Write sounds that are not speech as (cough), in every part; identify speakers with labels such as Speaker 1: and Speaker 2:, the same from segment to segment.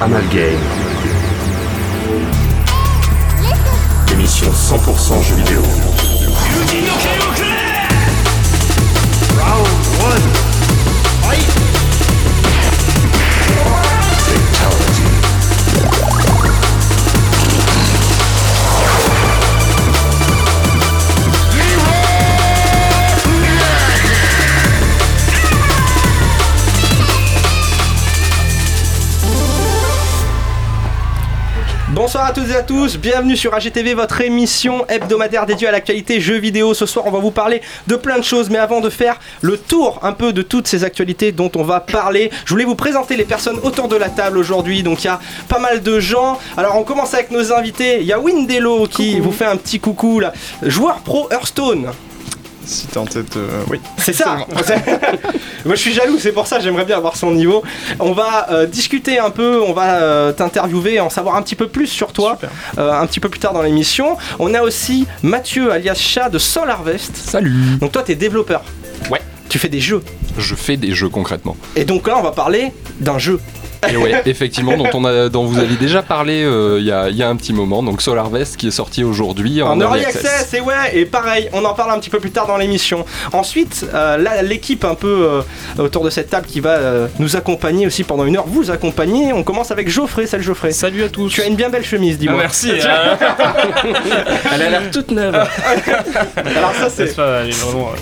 Speaker 1: Amalgame. Émission 100% jeux vidéo.
Speaker 2: Bonsoir à toutes et à tous, bienvenue sur AGTV, votre émission hebdomadaire dédiée à l'actualité jeux vidéo. Ce soir, on va vous parler de plein de choses, mais avant de faire le tour un peu de toutes ces actualités dont on va parler, je voulais vous présenter les personnes autour de la table aujourd'hui. Donc, il y a pas mal de gens. Alors, on commence avec nos invités. Il y a Windelo qui vous fait un petit coucou là, joueur pro Hearthstone.
Speaker 3: Si t'es en tête, euh, oui.
Speaker 2: C'est ça. (laughs) Moi, je suis jaloux, c'est pour ça. J'aimerais bien avoir son niveau. On va euh, discuter un peu, on va euh, t'interviewer, en savoir un petit peu plus sur toi, euh, un petit peu plus tard dans l'émission. On a aussi Mathieu, alias Chat de Soul Harvest.
Speaker 4: Salut
Speaker 2: Donc toi, t'es développeur.
Speaker 4: Ouais.
Speaker 2: Tu fais des jeux.
Speaker 4: Je fais des jeux concrètement.
Speaker 2: Et donc là, on va parler d'un jeu.
Speaker 4: Et ouais, effectivement, dont, on a, dont vous avez déjà parlé euh, il y, a, il y a un petit moment, donc Solar Vest qui est sorti aujourd'hui en,
Speaker 2: En early access, et ouais, et pareil, on en parle un petit peu plus tard dans l'émission. Ensuite, euh, l'équipe un peu euh, autour de cette table qui va euh, nous accompagner aussi pendant une heure, vous accompagner. On commence avec Geoffrey, salut Geoffrey.
Speaker 5: Salut à tous.
Speaker 2: Tu as une bien belle chemise,
Speaker 5: Ah,
Speaker 2: dis-moi.
Speaker 5: merci. (laughs) euh,
Speaker 2: Elle a l'air toute neuve. (laughs) Alors ça,
Speaker 5: c'est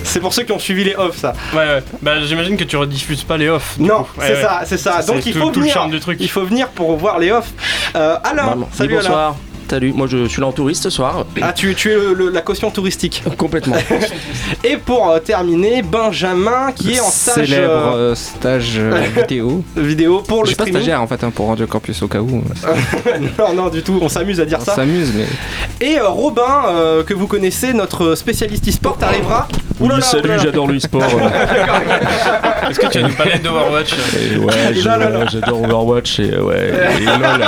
Speaker 2: c'est pour ceux qui ont suivi les offs, ça.
Speaker 5: Ouais, ouais. Bah, j'imagine que tu rediffuses pas les offs. du
Speaker 2: Non, c'est
Speaker 5: ouais.
Speaker 2: ça, c'est ça. Donc il
Speaker 5: tout-
Speaker 2: faut
Speaker 5: tout le
Speaker 2: venir.
Speaker 5: charme du truc.
Speaker 2: Il faut venir pour voir les offs. Euh, Alain,
Speaker 6: Vraiment.
Speaker 2: salut Alain.
Speaker 6: bonsoir. Salut, moi je suis là en touriste ce soir.
Speaker 2: Ah, tu, tu es le- le- la caution touristique.
Speaker 6: Complètement. (laughs)
Speaker 2: Et pour euh, terminer, Benjamin qui est en stage
Speaker 6: Célèbre
Speaker 2: euh,
Speaker 6: euh, stage (laughs) vidéo.
Speaker 2: vidéo pour
Speaker 6: Je
Speaker 2: le
Speaker 6: suis pas stagiaire en fait hein, pour Radio Campus au cas où. (laughs)
Speaker 2: non, non, du tout. On s'amuse à dire
Speaker 6: On
Speaker 2: ça.
Speaker 6: s'amuse mais.
Speaker 2: Et euh, Robin, euh, que vous connaissez, notre spécialiste e-sport, arrivera. Oulala, oulala.
Speaker 6: j'adore le e-sport.
Speaker 5: Est-ce que tu as une palette d'Overwatch
Speaker 6: ouais, je-
Speaker 2: Non, non, non.
Speaker 6: j'adore Overwatch et ouais. Et LOL.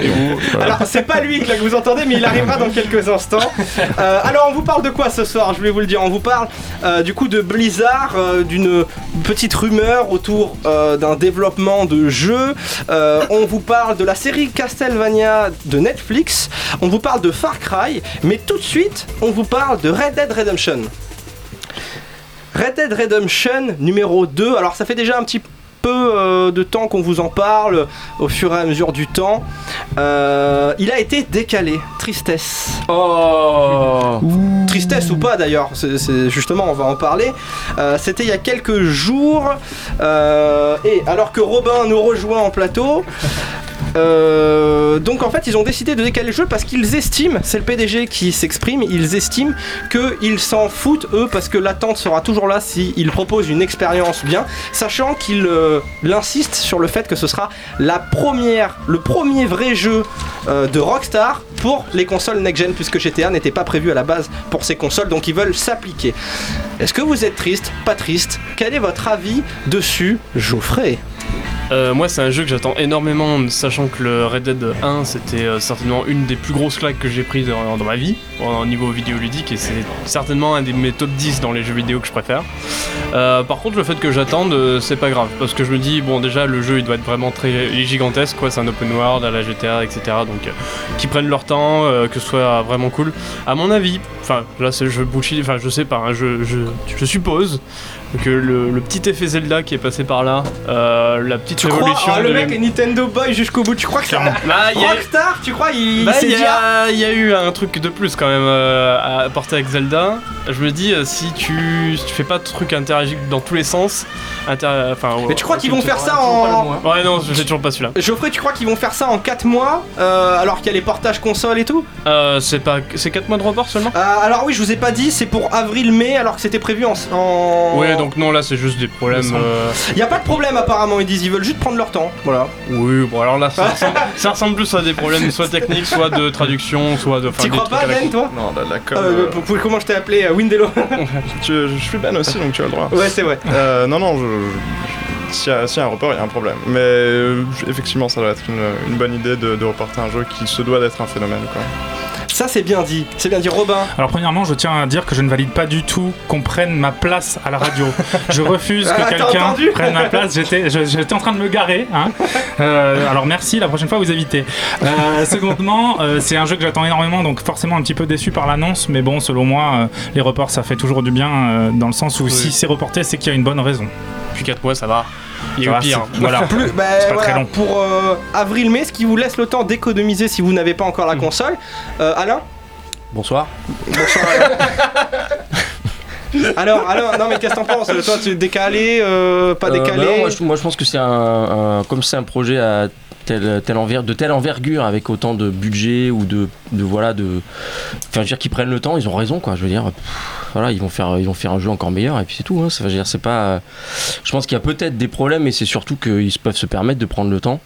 Speaker 6: Et vous, voilà.
Speaker 2: Alors, c'est pas lui que vous entendez, mais il arrivera dans quelques instants. Euh, alors, on vous parle de quoi ce soir Je voulais vous le dire. On vous parle euh, du coup de Blizzard, euh, d'une petite rumeur autour d'un développement de jeu. On vous parle de la série Castlevania de Netflix. On vous parle de Far Cry. Mais tout de suite, on vous parle de Red Dead Redemption. Red Dead Redemption numéro 2. Alors, ça fait déjà un petit peu euh, de temps qu'on vous en parle au fur et à mesure du temps. Euh, il a été décalé. Tristesse.
Speaker 6: Oh
Speaker 2: Tristesse ou pas d'ailleurs, c'est, justement on va en parler. Euh, c'était il y a quelques jours. et alors que Robin nous rejoint en plateau. Euh, donc en fait ils ont décidé de décaler le jeu parce qu'ils estiment, c'est le PDG qui s'exprime, ils estiment qu'ils s'en foutent eux parce que l'attente sera toujours là s'ils proposent une expérience bien, sachant qu'ils euh, insistent sur le fait que ce sera la première, le premier vrai jeu euh, de Rockstar pour les consoles next-gen puisque GTA n'était pas prévu à la base pour ces consoles donc ils veulent s'appliquer. Est-ce que vous êtes triste Pas triste? Quel est votre avis dessus, Geoffrey?
Speaker 5: Euh, Moi, c'est un jeu que j'attends énormément, sachant que le Red Dead 1, c'était euh, certainement une des plus grosses claques que j'ai prises dans, ma vie, au niveau vidéoludique, et c'est certainement un des mes top 10 dans les jeux vidéo que je préfère. Euh, par contre, le fait que j'attende, c'est pas grave, parce que je me dis, bon, déjà, le jeu, il doit être vraiment très gigantesque, quoi, c'est un open world à la GTA, etc. Donc, qu'ils prennent leur temps, que ce soit vraiment cool. À mon avis, enfin, là, c'est je bullshit, enfin, je sais pas, hein, je, je suppose que le, le petit effet Zelda qui est passé par là, euh, la petite
Speaker 2: Tu crois
Speaker 5: révolution
Speaker 2: oh, le
Speaker 5: de
Speaker 2: mec est Nintendo Boy jusqu'au bout, tu crois que ça
Speaker 5: Bah, il y a-
Speaker 2: Rockstar, tu crois il,
Speaker 5: bah, y, a, il y a eu un truc de plus quand même euh, à apporter avec Zelda. Je me dis, euh, si tu, si tu fais pas de trucs interagir dans tous les sens, inter- enfin.
Speaker 2: Mais tu crois qu'ils vont faire ça en...
Speaker 5: Ouais, non, je sais toujours pas celui-là.
Speaker 2: Geoffrey, tu crois qu'ils vont faire ça en 4 mois euh, alors qu'il y a les portages console et tout?
Speaker 5: Euh, c'est pas, c'est 4 mois de report seulement?
Speaker 2: Euh, Alors oui, je vous ai pas dit, c'est pour avril-mai alors que c'était prévu en... en...
Speaker 5: Ouais, donc non, là c'est juste des problèmes.
Speaker 2: Décembre.
Speaker 5: euh,
Speaker 2: Y a pas de problème apparemment, ils disent, ils veulent juste prendre leur temps. Voilà.
Speaker 5: Oui, bon alors là ça (laughs) ressemble, ça ressemble plus à des problèmes soit techniques, soit de traduction, soit de. enfin, des
Speaker 2: crois pas,
Speaker 5: à la
Speaker 2: Ben, toi?
Speaker 3: Non, la, la com,
Speaker 2: euh,
Speaker 3: euh,
Speaker 2: Comment je t'ai appelé euh, Windelo
Speaker 3: tu- (laughs) je suis Ben aussi, donc tu as le droit.
Speaker 2: Ouais, c'est vrai.
Speaker 3: Euh, non, non, je, je- s'il y, y a un report, il y a un problème. Mais euh, effectivement, ça doit être une, une bonne idée de, de reporter un jeu qui se doit d'être un phénomène. Quoi.
Speaker 2: Ça, c'est bien dit. C'est bien dit, Robin.
Speaker 7: Alors premièrement, je tiens à dire que je ne valide pas du tout qu'on prenne ma place à la radio. Je refuse que
Speaker 2: Ah,
Speaker 7: quelqu'un prenne ma place. J'étais, je- j'étais en train de me garer. hein. Euh, alors merci, la prochaine fois vous évitez. Euh, secondement, euh, c'est un jeu que j'attends énormément, donc forcément un petit peu déçu par l'annonce, mais bon, selon moi, euh, les reports ça fait toujours du bien euh, dans le sens où si c'est reporté, c'est qu'il y a une bonne raison.
Speaker 5: Depuis 4 mois, ça va. Il y a
Speaker 7: Ça
Speaker 5: eu
Speaker 7: va,
Speaker 5: pire.
Speaker 7: Voilà. (laughs)
Speaker 2: Plus, bah,
Speaker 7: C'est pas
Speaker 2: voilà,
Speaker 7: très long.
Speaker 2: Pour euh, avril-mai, ce qui vous laisse le temps d'économiser si vous n'avez pas encore la console. Euh, Alain
Speaker 8: Bonsoir.
Speaker 2: Bonsoir Alain. (laughs) Alors, Alain, non mais qu'est-ce que t'en penses? Toi, tu es décalé, euh, pas
Speaker 8: Euh,
Speaker 2: décalé?
Speaker 8: bah non, moi, je, moi, je pense que c'est un, un- comme c'est un projet à de telle envergure avec autant de budget ou de, voilà de enfin dire qu'ils prennent le temps ils ont raison quoi je veux dire voilà ils vont faire un jeu encore meilleur et puis c'est tout hein. Ça, dire c'est je pense qu'il y a peut-être des problèmes mais c'est surtout qu'ils peuvent se permettre de prendre le temps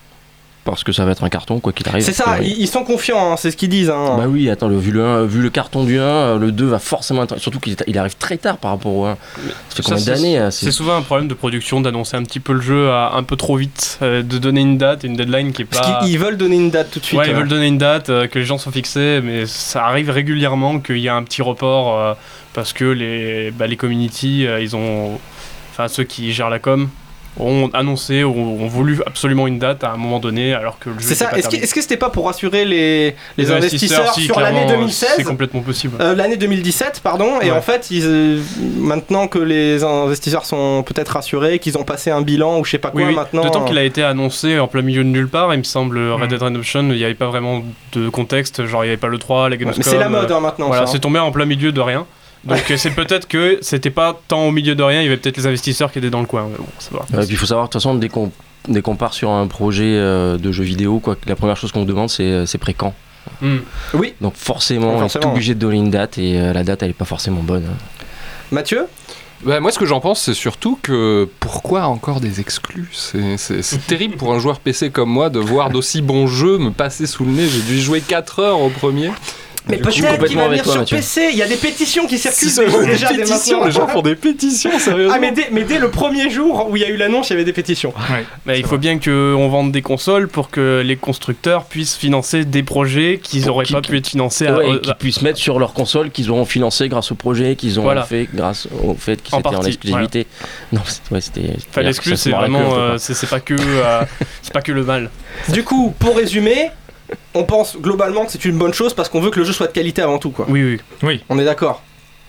Speaker 8: parce que ça va être un carton quoi qu'il arrive
Speaker 2: C'est ça,
Speaker 8: Ouais.
Speaker 2: ils, ils sont confiants, hein, c'est ce qu'ils disent. hein.
Speaker 8: Bah oui, attends, le- vu, le, vu le carton du 1, euh, le 2 va forcément être... Surtout qu'il il arrive très tard par rapport au 1. Ça fait
Speaker 5: Ça,
Speaker 8: combien
Speaker 5: c'est-
Speaker 8: d'années hein,
Speaker 5: C'est souvent un problème de production d'annoncer un petit peu le jeu à- un peu trop vite, euh, de donner une date et une deadline qui est
Speaker 2: Parce
Speaker 5: pas.
Speaker 2: qu'ils ils veulent donner une date tout de suite.
Speaker 5: Ouais, ils veulent donner une date, euh, que les gens sont fixés, mais ça arrive régulièrement qu'il y a un petit report euh, parce que les, bah, les community, euh, ils ont. Enfin, ceux qui gèrent la com ont annoncé ou ont voulu absolument une date à un moment donné alors que le jeu
Speaker 2: C'est ça,
Speaker 5: pas
Speaker 2: est-ce que, que c'était pas pour rassurer les, les, investisseurs,
Speaker 5: si,
Speaker 2: sur l'année
Speaker 5: clairement,
Speaker 2: 2016
Speaker 5: C'est complètement possible.
Speaker 2: Euh, l'année 2017, pardon, et en fait, ils, euh, maintenant que les investisseurs sont peut-être rassurés, qu'ils ont passé un bilan ou je sais pas quoi
Speaker 5: Oui, oui.
Speaker 2: maintenant.
Speaker 5: D'autant qu'il
Speaker 2: euh,
Speaker 5: a été annoncé en plein milieu de nulle part, il me semble. Red Dead Redemption, il n'y avait pas vraiment de contexte, genre il n'y avait pas le 3, la
Speaker 2: ouais,
Speaker 5: Gamescom.
Speaker 2: mais c'est la mode hein, maintenant.
Speaker 5: Voilà,
Speaker 2: ça,
Speaker 5: c'est tombé en plein milieu de rien. Donc euh, c'est peut-être que c'était pas tant au milieu de rien, il y avait peut-être les investisseurs qui étaient dans le coin. Mais bon, ça va.
Speaker 8: Ouais, puis il faut savoir, de toute façon, dès qu'on dès qu'on part sur un projet euh, de jeu vidéo, quoi, la première chose qu'on nous demande, c'est euh, c'est pré-quand.
Speaker 5: Hmm.
Speaker 8: Donc forcément, on est obligé de donner une date et euh, la date, elle est pas forcément bonne. hein.
Speaker 2: Mathieu?
Speaker 4: Bah, moi, ce que j'en pense, c'est surtout que pourquoi encore des exclus? C'est- C'est c'est (laughs) terrible pour un joueur PC comme moi de voir d'aussi bons jeux me passer sous le nez. J'ai dû y jouer 4 heures au premier.
Speaker 2: Mais peut-être qu'il va venir
Speaker 8: toi,
Speaker 2: sur
Speaker 8: Mathieu.
Speaker 2: PC, il y a des pétitions qui circulent
Speaker 4: des
Speaker 2: déjà dès
Speaker 4: pétitions,
Speaker 2: maintenant.
Speaker 4: les gens font des pétitions, sérieusement.
Speaker 2: Ah mais dès, mais dès le premier jour où il y a eu l'annonce, il y avait des pétitions.
Speaker 5: Mais il faut bien qu'on vende des consoles pour que les constructeurs puissent financer des projets qu'ils n'auraient pas pu être financés à-
Speaker 8: Ouais,
Speaker 5: euh,
Speaker 8: et qu'ils puissent mettre sur leur console qu'ils auront financé grâce au projet qu'ils ont
Speaker 5: Voilà.
Speaker 8: fait grâce au fait qu'ils
Speaker 5: En
Speaker 8: étaient en exclusivité. Non, ouais, c'était.
Speaker 5: Enfin,
Speaker 8: c'était-
Speaker 5: l'exclu,
Speaker 8: ça se
Speaker 5: c'est vraiment, euh,
Speaker 8: quoi.
Speaker 5: c'est c'est pas que, euh, c'est pas que le mal.
Speaker 2: Du coup, pour résumer, on pense globalement que c'est une bonne chose parce qu'on veut que le jeu soit de qualité avant tout quoi.
Speaker 5: Oui, oui.
Speaker 2: On est d'accord.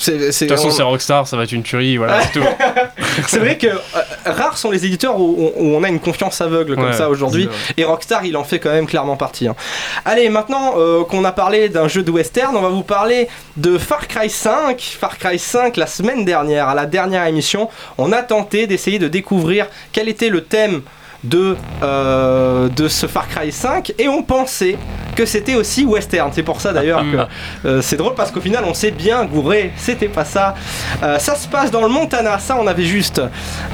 Speaker 5: De toute façon,
Speaker 2: on-
Speaker 5: c'est Rockstar, ça va être une tuerie, voilà, c'est tout. (laughs)
Speaker 2: c'est vrai que euh, rares sont les éditeurs où, où on a une confiance aveugle comme
Speaker 5: Ouais,
Speaker 2: ça aujourd'hui. Et Rockstar, il en fait quand même clairement partie. hein. Allez, maintenant euh, qu'on a parlé d'un jeu de western, on va vous parler de Far Cry 5. Far Cry 5, la semaine dernière, à la dernière émission, on a tenté d'essayer de découvrir quel était le thème de, euh, de ce Far Cry 5 et on pensait que c'était aussi western. C'est pour ça d'ailleurs
Speaker 5: Mm.
Speaker 2: que euh, c'est drôle parce qu'au final on s'est bien gouré, c'était pas ça. Euh, ça se passe dans le Montana, ça on avait juste.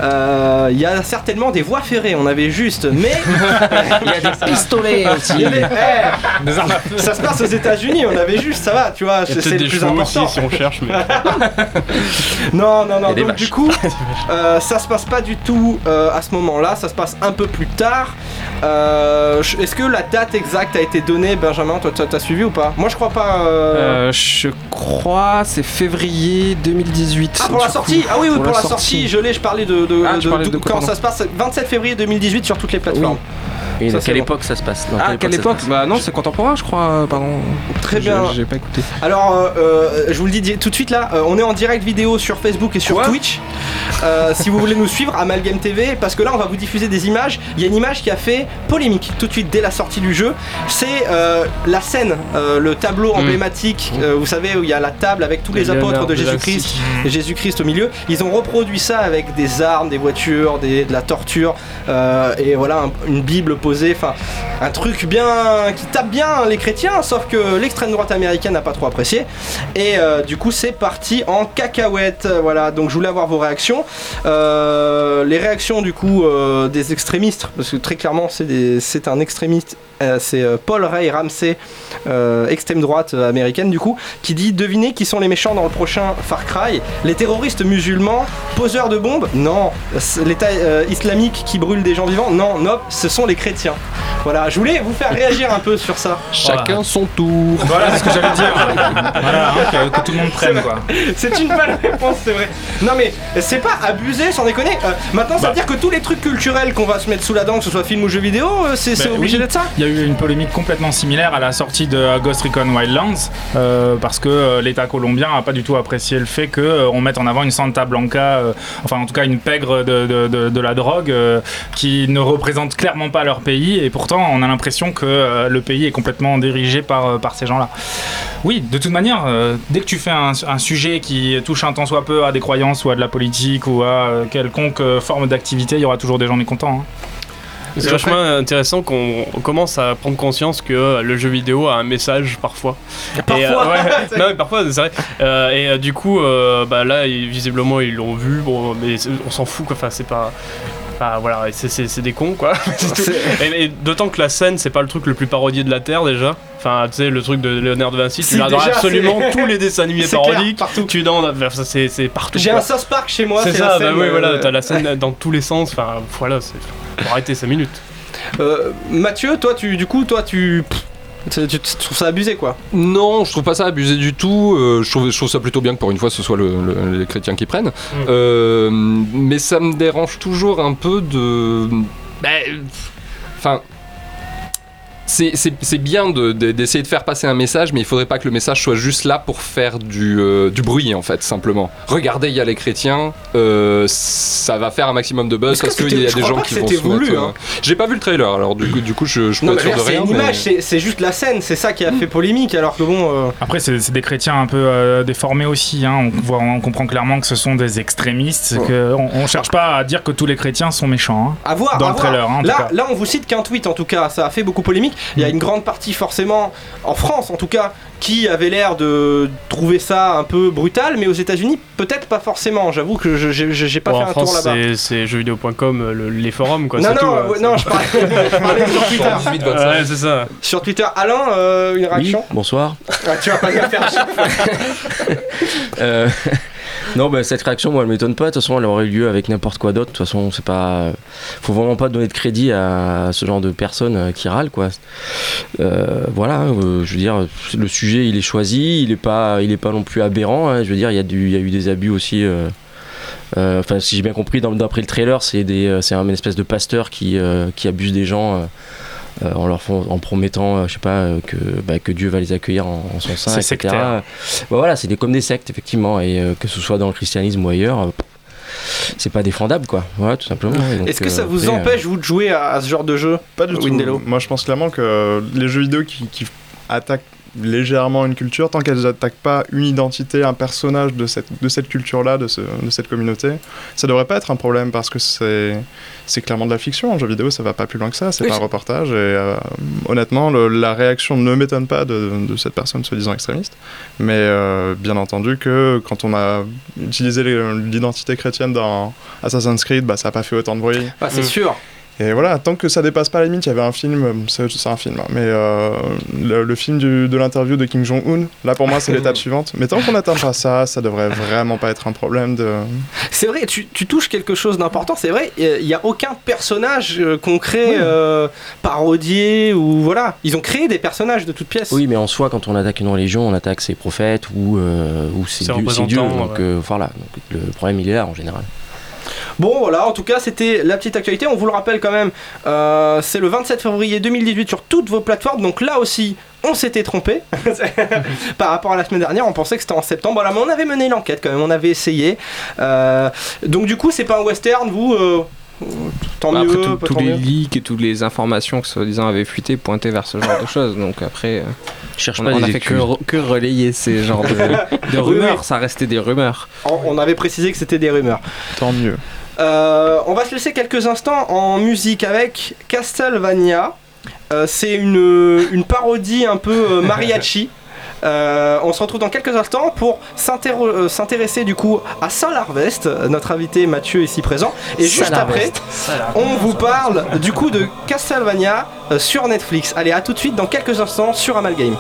Speaker 2: Euh, Il y a certainement des voies ferrées, on avait juste, mais (laughs)
Speaker 8: Il y a des pistolets (laughs) aussi.
Speaker 2: il y a des- ça se passe aux États-Unis, on avait juste, ça va, tu vois, c'est le
Speaker 5: des
Speaker 2: plus
Speaker 5: aussi
Speaker 2: important.
Speaker 5: si on cherche, mais. (laughs)
Speaker 2: Non, non, non. Donc du coup, euh, ça se passe pas du tout euh, à ce moment-là. Ça se passe un peu plus tard. Euh, Est-ce que la date exacte a été donnée, Benjamin? Toi, t'as suivi ou pas? Moi, je crois pas. euh,
Speaker 9: Euh, je crois c'est février 2018.
Speaker 2: Ah pour la sortie?
Speaker 9: coup.
Speaker 2: Ah oui oui pour, la sortie, je l'ai je parlais de, de,
Speaker 9: Ah, tu
Speaker 2: de-
Speaker 9: parlais
Speaker 2: de-
Speaker 9: de quoi,
Speaker 2: quand
Speaker 9: pardon
Speaker 2: ça se passe? 27 février 2018 sur toutes les plateformes.
Speaker 8: Et
Speaker 2: Ça,
Speaker 8: à
Speaker 2: c'est
Speaker 8: quelle
Speaker 2: bon.
Speaker 8: époque ça se passe Dans
Speaker 9: Ah, quelle époque Bah non, c'est contemporain, je crois. Pardon.
Speaker 2: Très bien.
Speaker 9: J'ai pas écouté.
Speaker 2: Alors, euh, euh, je vous le dis di- tout de suite là, euh, on est en direct vidéo sur Facebook et sur. Twitch. Euh, si vous voulez nous suivre, Amalgame TV, parce que là on va vous diffuser des images. Il y a une image qui a fait polémique tout de suite dès la sortie du jeu. C'est euh, la scène, euh, le tableau emblématique, euh, vous savez, où il y a la table avec tous les apôtres de Jésus-Christ et Jésus-Christ au milieu. Ils ont reproduit ça avec des armes, des voitures, des- de la torture, euh, et voilà, un- une Bible posée, un truc bien qui tape bien les chrétiens, sauf que l'extrême droite américaine n'a pas trop apprécié. Et euh, du coup, c'est parti en cacahuète. Voilà, donc je voulais avoir vos réactions. Euh, les réactions du coup euh, des extrémistes, parce que très clairement, c'est un extrémiste. c'est Paul Ray Ramsey, extrême droite américaine du coup, qui dit devinez qui sont les méchants dans le prochain Far Cry? Les terroristes musulmans, poseurs de bombes? Non. L'État islamique qui brûle des gens vivants? Non, non, ce sont les chrétiens. Voilà, je voulais vous faire réagir un peu sur ça.
Speaker 4: Chacun son tour.
Speaker 7: Voilà, c'est ce que j'allais dire. voilà, hein, que, que tout le monde prenne quoi.
Speaker 2: C'est une bonne réponse, c'est vrai. Non mais c'est pas abusé, sans déconner. Euh, maintenant, ça veut
Speaker 7: Bah.
Speaker 2: dire que tous les trucs culturels qu'on va se mettre sous la dent, que ce soit film ou jeu vidéo, euh, c'est
Speaker 7: Ben
Speaker 2: obligé
Speaker 7: oui.
Speaker 2: d'être ça
Speaker 7: Il y a eu une polémique complètement similaire à la sortie de euh, Ghost Recon Wildlands euh, parce que l'État colombien a pas du tout apprécié le fait qu'on mette en avant une Santa Blanca, euh, enfin en tout cas une pègre de, de- de- de la drogue euh, qui ne représente clairement pas leur pays et pourtant on a l'impression que euh, le pays est complètement dirigé par, euh, par ces gens-là. Oui, de toute manière, euh, dès que tu fais un, un sujet qui touche un tant soit peu à des croyances ou à de la politique ou à euh, quelconque euh, forme d'activité, il y aura toujours des gens mécontents. hein.
Speaker 5: C'est vachement intéressant qu'on on commence à prendre conscience que le jeu vidéo a un message parfois.
Speaker 2: Parfois.
Speaker 5: Et, euh, ouais, (laughs) non, mais parfois, c'est vrai. Euh, et euh, du coup, euh, bah, là, visiblement, ils l'ont vu. Bon, mais on s'en fout, quoi. Enfin, c'est pas. Enfin, voilà, c'est- des cons, quoi. (laughs) Et et d'autant que la scène, c'est pas le truc le plus parodié de la Terre, déjà. Enfin, tu sais, le truc de Léonard de Vinci,
Speaker 2: Si,
Speaker 5: tu l'as dans absolument tous les dessins animés (laughs) parodiques.
Speaker 2: partout.
Speaker 5: Tu dans, c'est c'est partout.
Speaker 2: J'ai un South Park chez moi,
Speaker 5: C'est ça,
Speaker 2: la
Speaker 5: bah oui, voilà,
Speaker 2: euh,
Speaker 5: t'as la scène (laughs) dans tous les sens. Enfin, voilà, c'est. Faut arrêter 5 minutes.
Speaker 2: euh, Mathieu, toi, tu, du coup, toi, tu, pff, tu, tu- tu trouves ça abusé, quoi
Speaker 4: Non, je trouve pas ça abusé du tout. Euh, je, trouve, je trouve ça plutôt bien que pour une fois ce soit le- le- les chrétiens qui prennent. Euh, mais ça me dérange toujours un peu de. Ben, Enfin. C'est c'est- c'est bien de- de- d'essayer de, faire passer un message, mais il faudrait pas que le message soit juste là pour faire du, euh, du bruit en fait, simplement. Regardez, il y a les chrétiens, euh, ça va faire un maximum de buzz parce qu'il y a des gens qui vont se
Speaker 2: voulu,
Speaker 4: euh,
Speaker 2: hein.
Speaker 4: J'ai pas vu le trailer, alors du coup, du coup je, je peux
Speaker 2: Non, mais
Speaker 4: de
Speaker 2: c'est une
Speaker 4: mais-
Speaker 2: image, c'est- c'est juste la scène, c'est ça qui a fait polémique, alors que bon. euh,
Speaker 7: Après, c'est c'est des chrétiens un peu euh, déformés aussi. hein. On, voit, on comprend clairement que ce sont des extrémistes.
Speaker 2: Ouais.
Speaker 7: Que on, on cherche pas à dire que tous les chrétiens sont méchants. hein.
Speaker 2: À voir,
Speaker 7: Dans
Speaker 2: à
Speaker 7: le
Speaker 2: voir.
Speaker 7: trailer, hein, en tout
Speaker 2: là,
Speaker 7: cas.
Speaker 2: là, on vous cite qu'un tweet en tout cas, ça a fait beaucoup polémique. Il y a une grande partie forcément, en France en tout cas, qui avait l'air de trouver ça un peu brutal, mais aux États-Unis peut-être pas forcément. J'avoue que je- j'ai pas
Speaker 5: Bon,
Speaker 2: fait
Speaker 5: en
Speaker 2: un tour
Speaker 5: France,
Speaker 2: là-bas.
Speaker 5: c'est- c'est jeuxvideo.com, euh, le- les forums, quoi.
Speaker 2: Non, non,
Speaker 5: tout,
Speaker 2: euh,
Speaker 5: euh,
Speaker 2: ouais, non, je parlais, je parlais (laughs) sur Twitter.
Speaker 4: 18, 25.
Speaker 5: Ouais, c'est ça.
Speaker 2: Sur Twitter, Alain, euh, une
Speaker 8: Oui,
Speaker 2: réaction
Speaker 8: bonsoir.
Speaker 2: Ah, Tu vas pas bien faire. (laughs)
Speaker 8: Euh, non, bah, cette réaction, moi, elle m'étonne pas. De toute façon, elle aurait eu lieu avec n'importe quoi d'autre. De toute façon, c'est pas. Faut vraiment pas donner de crédit à ce genre de personnes euh, qui râlent, quoi. Euh, voilà, hein, euh, je veux dire, le sujet, il est choisi, il est pas, non plus aberrant. hein. Je veux dire, il y, a eu des abus aussi. euh, euh, Enfin, si j'ai bien compris, d'après le trailer, c'est euh, un espèce de pasteur qui, euh, abuse des gens. euh, euh, en leur font- en promettant, euh, je sais pas, euh, que, bah, que Dieu va les accueillir en, en son sein,
Speaker 7: C'est
Speaker 8: etc.
Speaker 7: sectaire.
Speaker 8: Bah, voilà, c'est des, comme des sectes, effectivement, et euh, que ce soit dans le christianisme ou ailleurs, euh, c'est pas défendable, quoi. Voilà, tout simplement.
Speaker 2: Est-ce que
Speaker 8: euh,
Speaker 2: ça vous
Speaker 8: après, euh,
Speaker 2: empêche, vous, de jouer à, à ce genre de jeu?
Speaker 3: Pas du tout. Moi, je pense clairement que les jeux vidéo qui, qui attaquent légèrement une culture, tant qu'elles n'attaquent pas une identité, un personnage de cette, de cette culture-là, de, ce- de cette communauté, ça devrait pas être un problème parce que c'est c'est clairement de la fiction. En jeu vidéo, ça va pas plus loin que ça, c'est
Speaker 2: Oui,
Speaker 3: pas un reportage. Et euh, honnêtement, le- la réaction ne m'étonne pas de, de cette personne soi-disant extrémiste. Mais euh, bien entendu que quand on a utilisé l'identité chrétienne dans Assassin's Creed, bah, ça a pas fait autant de bruit.
Speaker 2: Bah, c'est
Speaker 5: Mm.
Speaker 2: sûr.
Speaker 3: Et voilà, tant que ça dépasse pas la limite, il y avait un film, euh, c'est un film, hein, mais euh, le, le film du- de l'interview de Kim Jong-un, là pour moi c'est l'étape (laughs) suivante. Mais tant qu'on n'atteint pas ça, ça devrait vraiment pas être un problème de... (laughs)
Speaker 2: C'est vrai, tu, tu touches quelque chose d'important, c'est vrai, il n'y a aucun personnage concret euh, parodié ou voilà. Ils ont créé des personnages de toutes pièces.
Speaker 8: Oui, mais en soi, quand on attaque une religion, on attaque ses prophètes ou, euh, ou ses
Speaker 5: Ses
Speaker 8: dieux. ses dieux.
Speaker 5: représentants,
Speaker 8: Donc
Speaker 5: ouais.
Speaker 8: euh, voilà, donc, le problème il est là en général.
Speaker 2: Bon voilà, en tout cas c'était la petite actualité, on vous le rappelle quand même, euh, c'est le 27 février 2018 sur toutes vos plateformes, donc là aussi on s'était trompé. (laughs) Par rapport à la semaine dernière, on pensait que c'était en septembre, voilà, mais on avait mené l'enquête quand même, on avait essayé. Euh, donc du coup c'est pas un western, vous, euh, tant
Speaker 9: Bah,
Speaker 2: mieux,
Speaker 9: après, tout- tous
Speaker 2: tant
Speaker 9: les
Speaker 2: mieux.
Speaker 9: leaks et toutes les informations que soi-disant avaient fuité pointaient vers ce genre de choses. Donc après, euh,
Speaker 8: Cherche
Speaker 9: on,
Speaker 8: pas
Speaker 9: on
Speaker 8: des
Speaker 9: a fait que, relayer ces genres de, de (laughs)
Speaker 2: Oui,
Speaker 9: rumeurs.
Speaker 2: oui.
Speaker 9: Ça restait des rumeurs.
Speaker 2: On, on avait précisé que c'était des rumeurs.
Speaker 3: Tant mieux.
Speaker 2: Euh, on va se laisser quelques instants en musique avec Castlevania. Euh, c'est une, une parodie un peu euh, mariachi. (laughs) Euh, on se retrouve dans quelques instants pour euh, s'intéresser du coup à Sol Harvest, notre invité Mathieu ici présent. Et juste après, on vous parle du coup de Castlevania euh, sur Netflix. Allez, à tout de suite dans quelques instants sur Amalgame.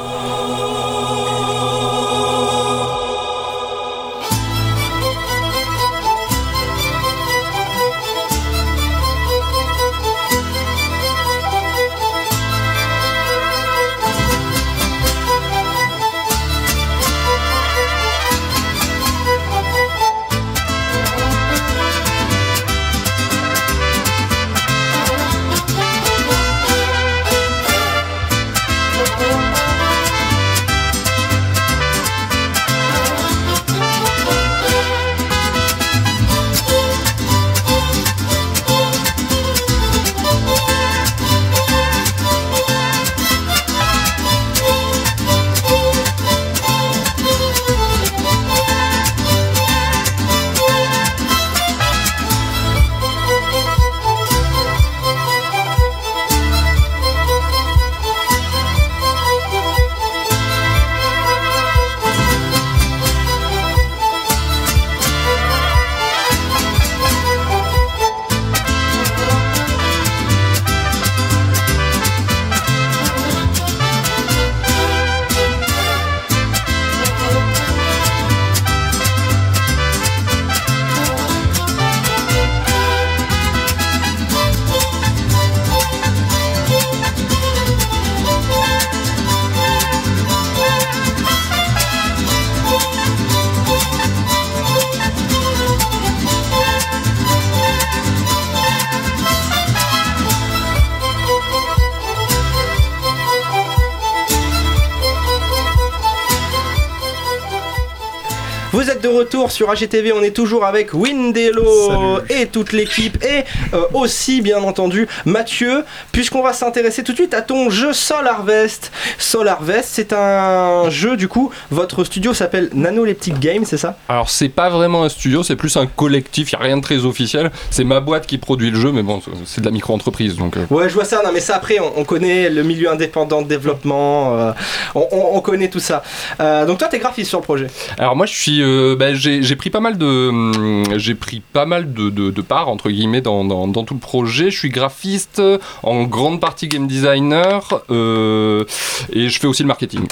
Speaker 2: Retour sur AGTV, on est toujours avec Windelo et toute l'équipe et euh, aussi bien entendu Mathieu, puisqu'on va s'intéresser tout de suite à ton jeu Solar Harvest. Solar Harvest, c'est un jeu du coup, votre studio s'appelle Nanoleptic Games, c'est ça?
Speaker 4: Alors c'est pas vraiment un studio, c'est plus un collectif, il a rien de très officiel. C'est ma boîte qui produit le jeu, mais bon, c'est de la micro-entreprise donc. euh,
Speaker 2: Ouais, je vois ça. Non, mais ça après, on, on connaît le milieu indépendant de développement. euh, on, on- on connaît tout ça. Euh, donc toi, t'es graphiste sur le projet?
Speaker 4: Alors moi je suis, bah, j'ai pris pas mal de, hum, j'ai pris pas mal de, de, de parts entre guillemets dans, dans, dans tout le projet. Je suis graphiste, en grande partie game designer, euh, et je fais aussi le marketing.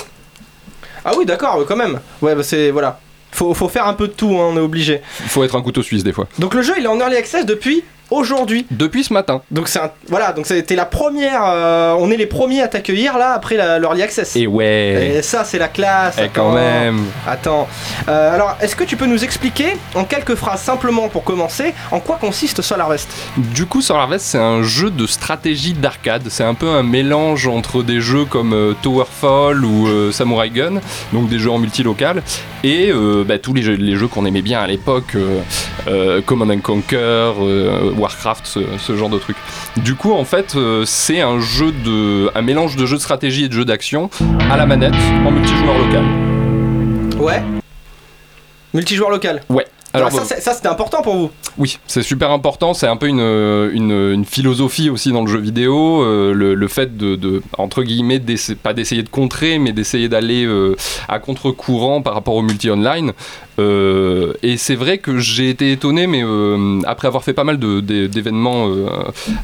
Speaker 2: Ah oui, d'accord, ouais, quand même. Ouais, bah c'est voilà. Faut, faut faire un peu de tout, hein, on est obligé.
Speaker 4: Il faut être un couteau suisse des fois.
Speaker 2: Donc le jeu, il est en early access depuis aujourd'hui.
Speaker 4: Depuis ce matin.
Speaker 2: Donc c'est un- voilà, donc c'était la première. euh, on est les premiers à t'accueillir là après l'early access.
Speaker 4: Et ouais.
Speaker 2: Et ça, c'est la classe.
Speaker 4: Eh, quand même.
Speaker 2: Attends. Euh, alors, est-ce que tu peux nous expliquer en quelques phrases simplement pour commencer en quoi consiste Solar Harvest
Speaker 4: Du coup, Solar Harvest, c'est un jeu de stratégie d'arcade. C'est un peu un mélange entre des jeux comme euh, Towerfall ou euh, Samurai Gun, donc des jeux en multilocal, et bah, tous les jeux, les jeux qu'on aimait bien à l'époque, Command and Conquer, Warcraft, ce, ce genre de trucs. Du coup, en fait, euh, c'est un jeu de, un mélange de jeux de stratégie et de jeux d'action à la manette en multijoueur local.
Speaker 2: Ouais. Multijoueur local.
Speaker 4: Ouais.
Speaker 2: Alors,
Speaker 4: Alors,
Speaker 2: ça, c'était important pour vous.
Speaker 4: Oui, c'est super important. C'est un peu une, une, une philosophie aussi dans le jeu vidéo. euh, le, le fait de, de, entre guillemets, pas d'essayer de contrer, mais d'essayer d'aller euh, à contre-courant par rapport au multi-online. Euh, et c'est vrai que j'ai été étonné, mais euh, après avoir fait pas mal d'événements euh,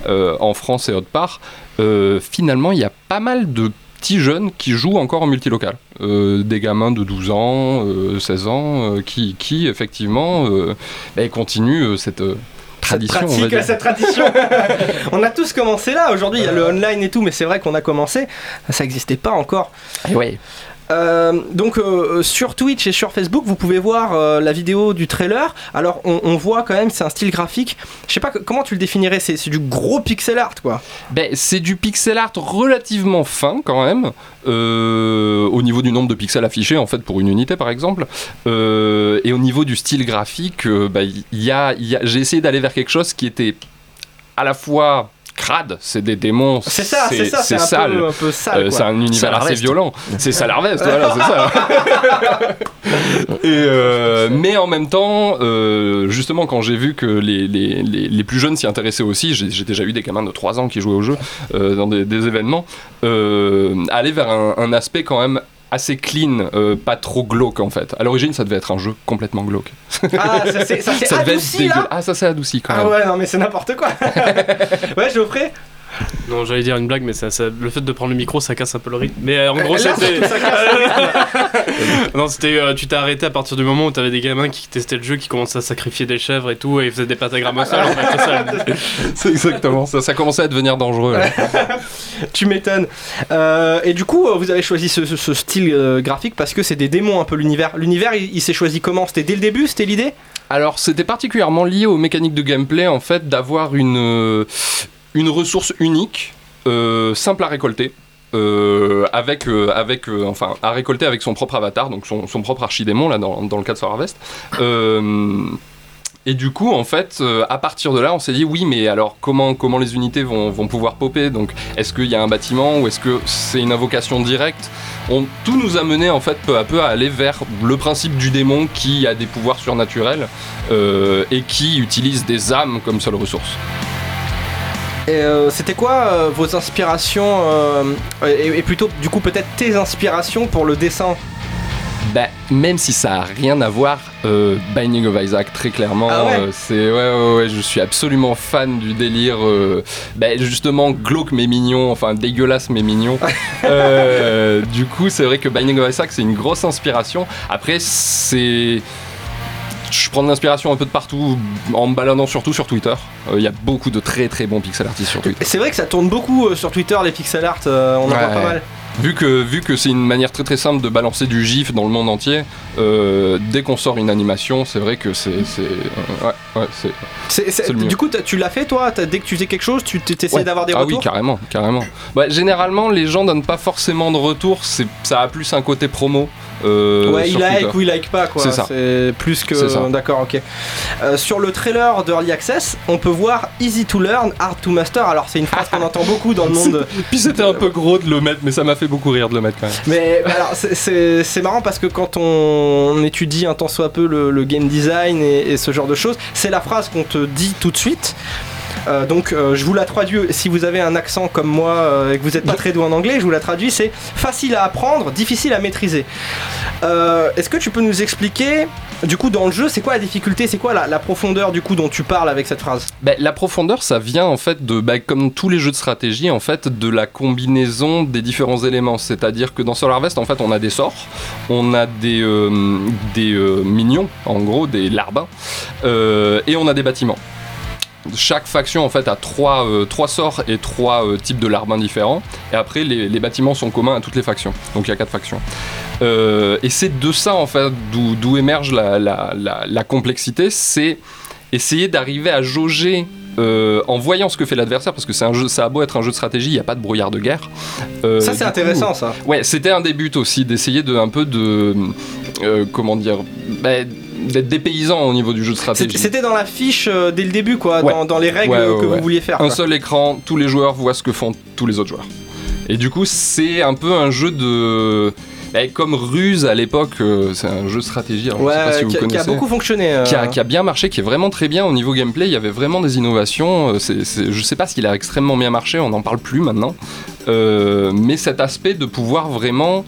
Speaker 4: euh, en France et autre part, euh, finalement, il y a pas mal de petits jeunes qui jouent encore en multilocal. Euh, des gamins de 12 ans, euh, 16 ans, euh, qui, qui effectivement euh, bah, continuent euh, cette euh, tradition.
Speaker 2: cette
Speaker 4: on va
Speaker 2: pratique,
Speaker 4: dire.
Speaker 2: cette tradition. (laughs) on a tous commencé là. Aujourd'hui, il y a le online et tout, mais c'est vrai qu'on a commencé. Ça n'existait pas encore.
Speaker 4: Et ouais.
Speaker 2: Euh, donc euh, sur Twitch et sur Facebook, vous pouvez voir euh, la vidéo du trailer. Alors on, voit quand même, c'est un style graphique. Je sais pas comment tu le définirais. C'est du gros pixel art quoi.
Speaker 4: Ben, c'est du pixel art relativement fin quand même, euh, au niveau du nombre de pixels affichés en fait pour une unité par exemple, Euh, et au niveau du style graphique, euh, ben, j'ai essayé d'aller vers quelque chose qui était à la fois crade, c'est des démons,
Speaker 2: C'est ça, c'est ça, c'est un
Speaker 4: sale.
Speaker 2: peu, un peu sale.
Speaker 4: Euh, c'est un univers assez violent. C'est Salarvest, (laughs) voilà, c'est ça. Et, euh, mais en même temps, euh, justement, quand j'ai vu que les, les, les, les plus jeunes s'y intéressaient aussi, j'ai déjà eu des gamins de 3 ans qui jouaient au jeu euh, dans des, des événements, aller vers un, un aspect quand même assez clean, euh, pas trop glauque en fait. À l'origine, ça devait être un jeu complètement glauque.
Speaker 2: Ah, ça (laughs)
Speaker 4: être
Speaker 2: adouci là.
Speaker 4: Ah, ça s'est adouci quand
Speaker 2: Ah
Speaker 4: même.
Speaker 2: ouais, non mais c'est n'importe quoi. (laughs) ouais, Geoffrey. (laughs)
Speaker 5: Non, j'allais dire une blague, mais ça, ça- le fait de prendre le micro, ça casse un peu le rythme. Mais euh, en gros,
Speaker 2: Là,
Speaker 5: c'était.
Speaker 2: surtout, ça casse le rythme. (laughs)
Speaker 5: non, c'était. euh, tu t'es arrêté à partir du moment où t'avais des gamins qui testaient le jeu, qui commençaient à sacrifier des chèvres et tout, et ils faisaient des pentagrammes au sol. en fait, c'est ça. (laughs)
Speaker 4: C'est exactement ça. Ça commençait à devenir dangereux. là.
Speaker 2: Tu m'étonnes. Euh, et du coup, vous avez choisi ce, ce- ce style graphique parce que c'est des démons un peu l'univers. L'univers, il, il s'est choisi comment? C'était dès le début, c'était l'idée?
Speaker 4: Alors, c'était particulièrement lié aux mécaniques de gameplay, en fait, d'avoir une, une ressource unique, euh, simple à récolter. euh, avec, euh, avec enfin, à récolter avec son propre avatar, donc son, son propre archidémon, là, dans, dans le cas de Solar Harvest. Et du coup, en fait, à partir de là, on s'est dit, oui, mais alors, comment, comment les unités vont, vont pouvoir popper? Donc, est-ce qu'il y a un bâtiment ou est-ce que c'est une invocation directe? Tout nous a mené, en fait, peu à peu à aller vers le principe du démon qui a des pouvoirs surnaturels et qui utilise des âmes comme seule ressource.
Speaker 2: Et euh, c'était quoi euh, vos inspirations euh, et, et plutôt, du coup, peut-être tes inspirations pour le dessin?
Speaker 4: Bah, même si ça a rien à voir, Binding of Isaac, très clairement,
Speaker 2: Ah ouais
Speaker 4: c'est ouais, ouais, ouais, je suis absolument fan du délire, bah, justement glauque mais mignon, enfin dégueulasse mais mignon. (laughs) Du coup, c'est vrai que Binding of Isaac, c'est une grosse inspiration. Après, c'est je prends de l'inspiration un peu de partout en me baladant surtout sur Twitter. Euh, Il y a beaucoup de très très bons pixel artistes sur Twitter.
Speaker 2: C'est vrai que ça tourne beaucoup euh, sur Twitter, les pixel art, euh, on en voit pas mal.
Speaker 4: Vu que, vu que c'est une manière très très simple de balancer du GIF dans le monde entier, euh, dès qu'on sort une animation, c'est vrai que c'est. euh, ouais, ouais, c'est.
Speaker 2: Du coup, tu l'as fait toi? Dès que tu faisais quelque chose, tu t'essayais
Speaker 4: Ouais.
Speaker 2: d'avoir des
Speaker 4: ah
Speaker 2: retours?
Speaker 4: oui, carrément, carrément. Bah, généralement, les gens donnent pas forcément de retour, c'est, ça a plus un côté promo. euh,
Speaker 2: Ouais, il like
Speaker 4: Twitter.
Speaker 2: ou il like pas quoi.
Speaker 4: C'est ça.
Speaker 2: C'est plus que.
Speaker 4: C'est ça.
Speaker 2: D'accord, ok. Euh, sur le trailer d'Early Access, on peut voir Easy to learn, hard to master. Alors, c'est une phrase qu'on entend beaucoup dans le monde. (laughs)
Speaker 4: Puis c'était un peu gros de le mettre, mais ça m'a fait beaucoup rire de le mettre quand même.
Speaker 2: Mais c'est- marrant parce que quand on étudie un tant soit peu le, game design et ce genre de choses, c'est la phrase qu'on te dit tout de suite. Euh, donc euh, je vous la traduis si vous avez un accent comme moi euh, et que vous n'êtes pas très doué en anglais, je vous la traduis, c'est facile à apprendre, difficile à maîtriser. Est-ce que tu peux nous expliquer, du coup dans le jeu, c'est quoi la difficulté, c'est quoi la, la profondeur du coup dont tu parles avec cette phrase?
Speaker 4: Bah, la profondeur, ça vient en fait de, bah, comme tous les jeux de stratégie, en fait, de la combinaison des différents éléments. C'est-à-dire que dans Solar Vest, en fait, on a des sorts, on a des, des minions, en gros, des larbins, et on a des bâtiments. Chaque faction en fait a trois, euh, trois sorts et trois euh, types de larbins différents. Et après, les, les bâtiments sont communs à toutes les factions. Donc il y a quatre factions. Euh, et c'est de ça en fait d'où émerge la, la- la- la complexité. C'est essayer d'arriver à jauger euh, en voyant ce que fait l'adversaire, parce que c'est un jeu, ça a beau être un jeu de stratégie, il n'y a pas de brouillard de guerre. Euh,
Speaker 2: Ça c'est
Speaker 4: coup,
Speaker 2: intéressant ça.
Speaker 4: Ouais, c'était un des buts aussi, d'essayer de un peu de. Euh, comment dire bah, D'être dépaysant au niveau du jeu de stratégie.
Speaker 2: C'était dans la fiche euh, dès le début quoi,
Speaker 4: Ouais.
Speaker 2: dans, dans les règles
Speaker 4: Ouais, ouais,
Speaker 2: que
Speaker 4: ouais.
Speaker 2: vous vouliez faire.
Speaker 4: Un
Speaker 2: quoi.
Speaker 4: seul écran, tous les joueurs voient ce que font tous les autres joueurs. Et du coup, c'est un peu un jeu de. bah, comme Ruse à l'époque, euh, c'est un jeu de stratégie, alors je sais pas
Speaker 2: Ouais,
Speaker 4: si vous
Speaker 2: qui, a- qui a
Speaker 4: connaissez.
Speaker 2: beaucoup fonctionné. euh.
Speaker 4: qui a, qui a bien marché, qui est vraiment très bien au niveau gameplay. Il y avait vraiment des innovations. euh, c'est- c'est- je sais pas s'il a extrêmement bien marché, on n'en parle plus maintenant. Mais cet aspect de pouvoir vraiment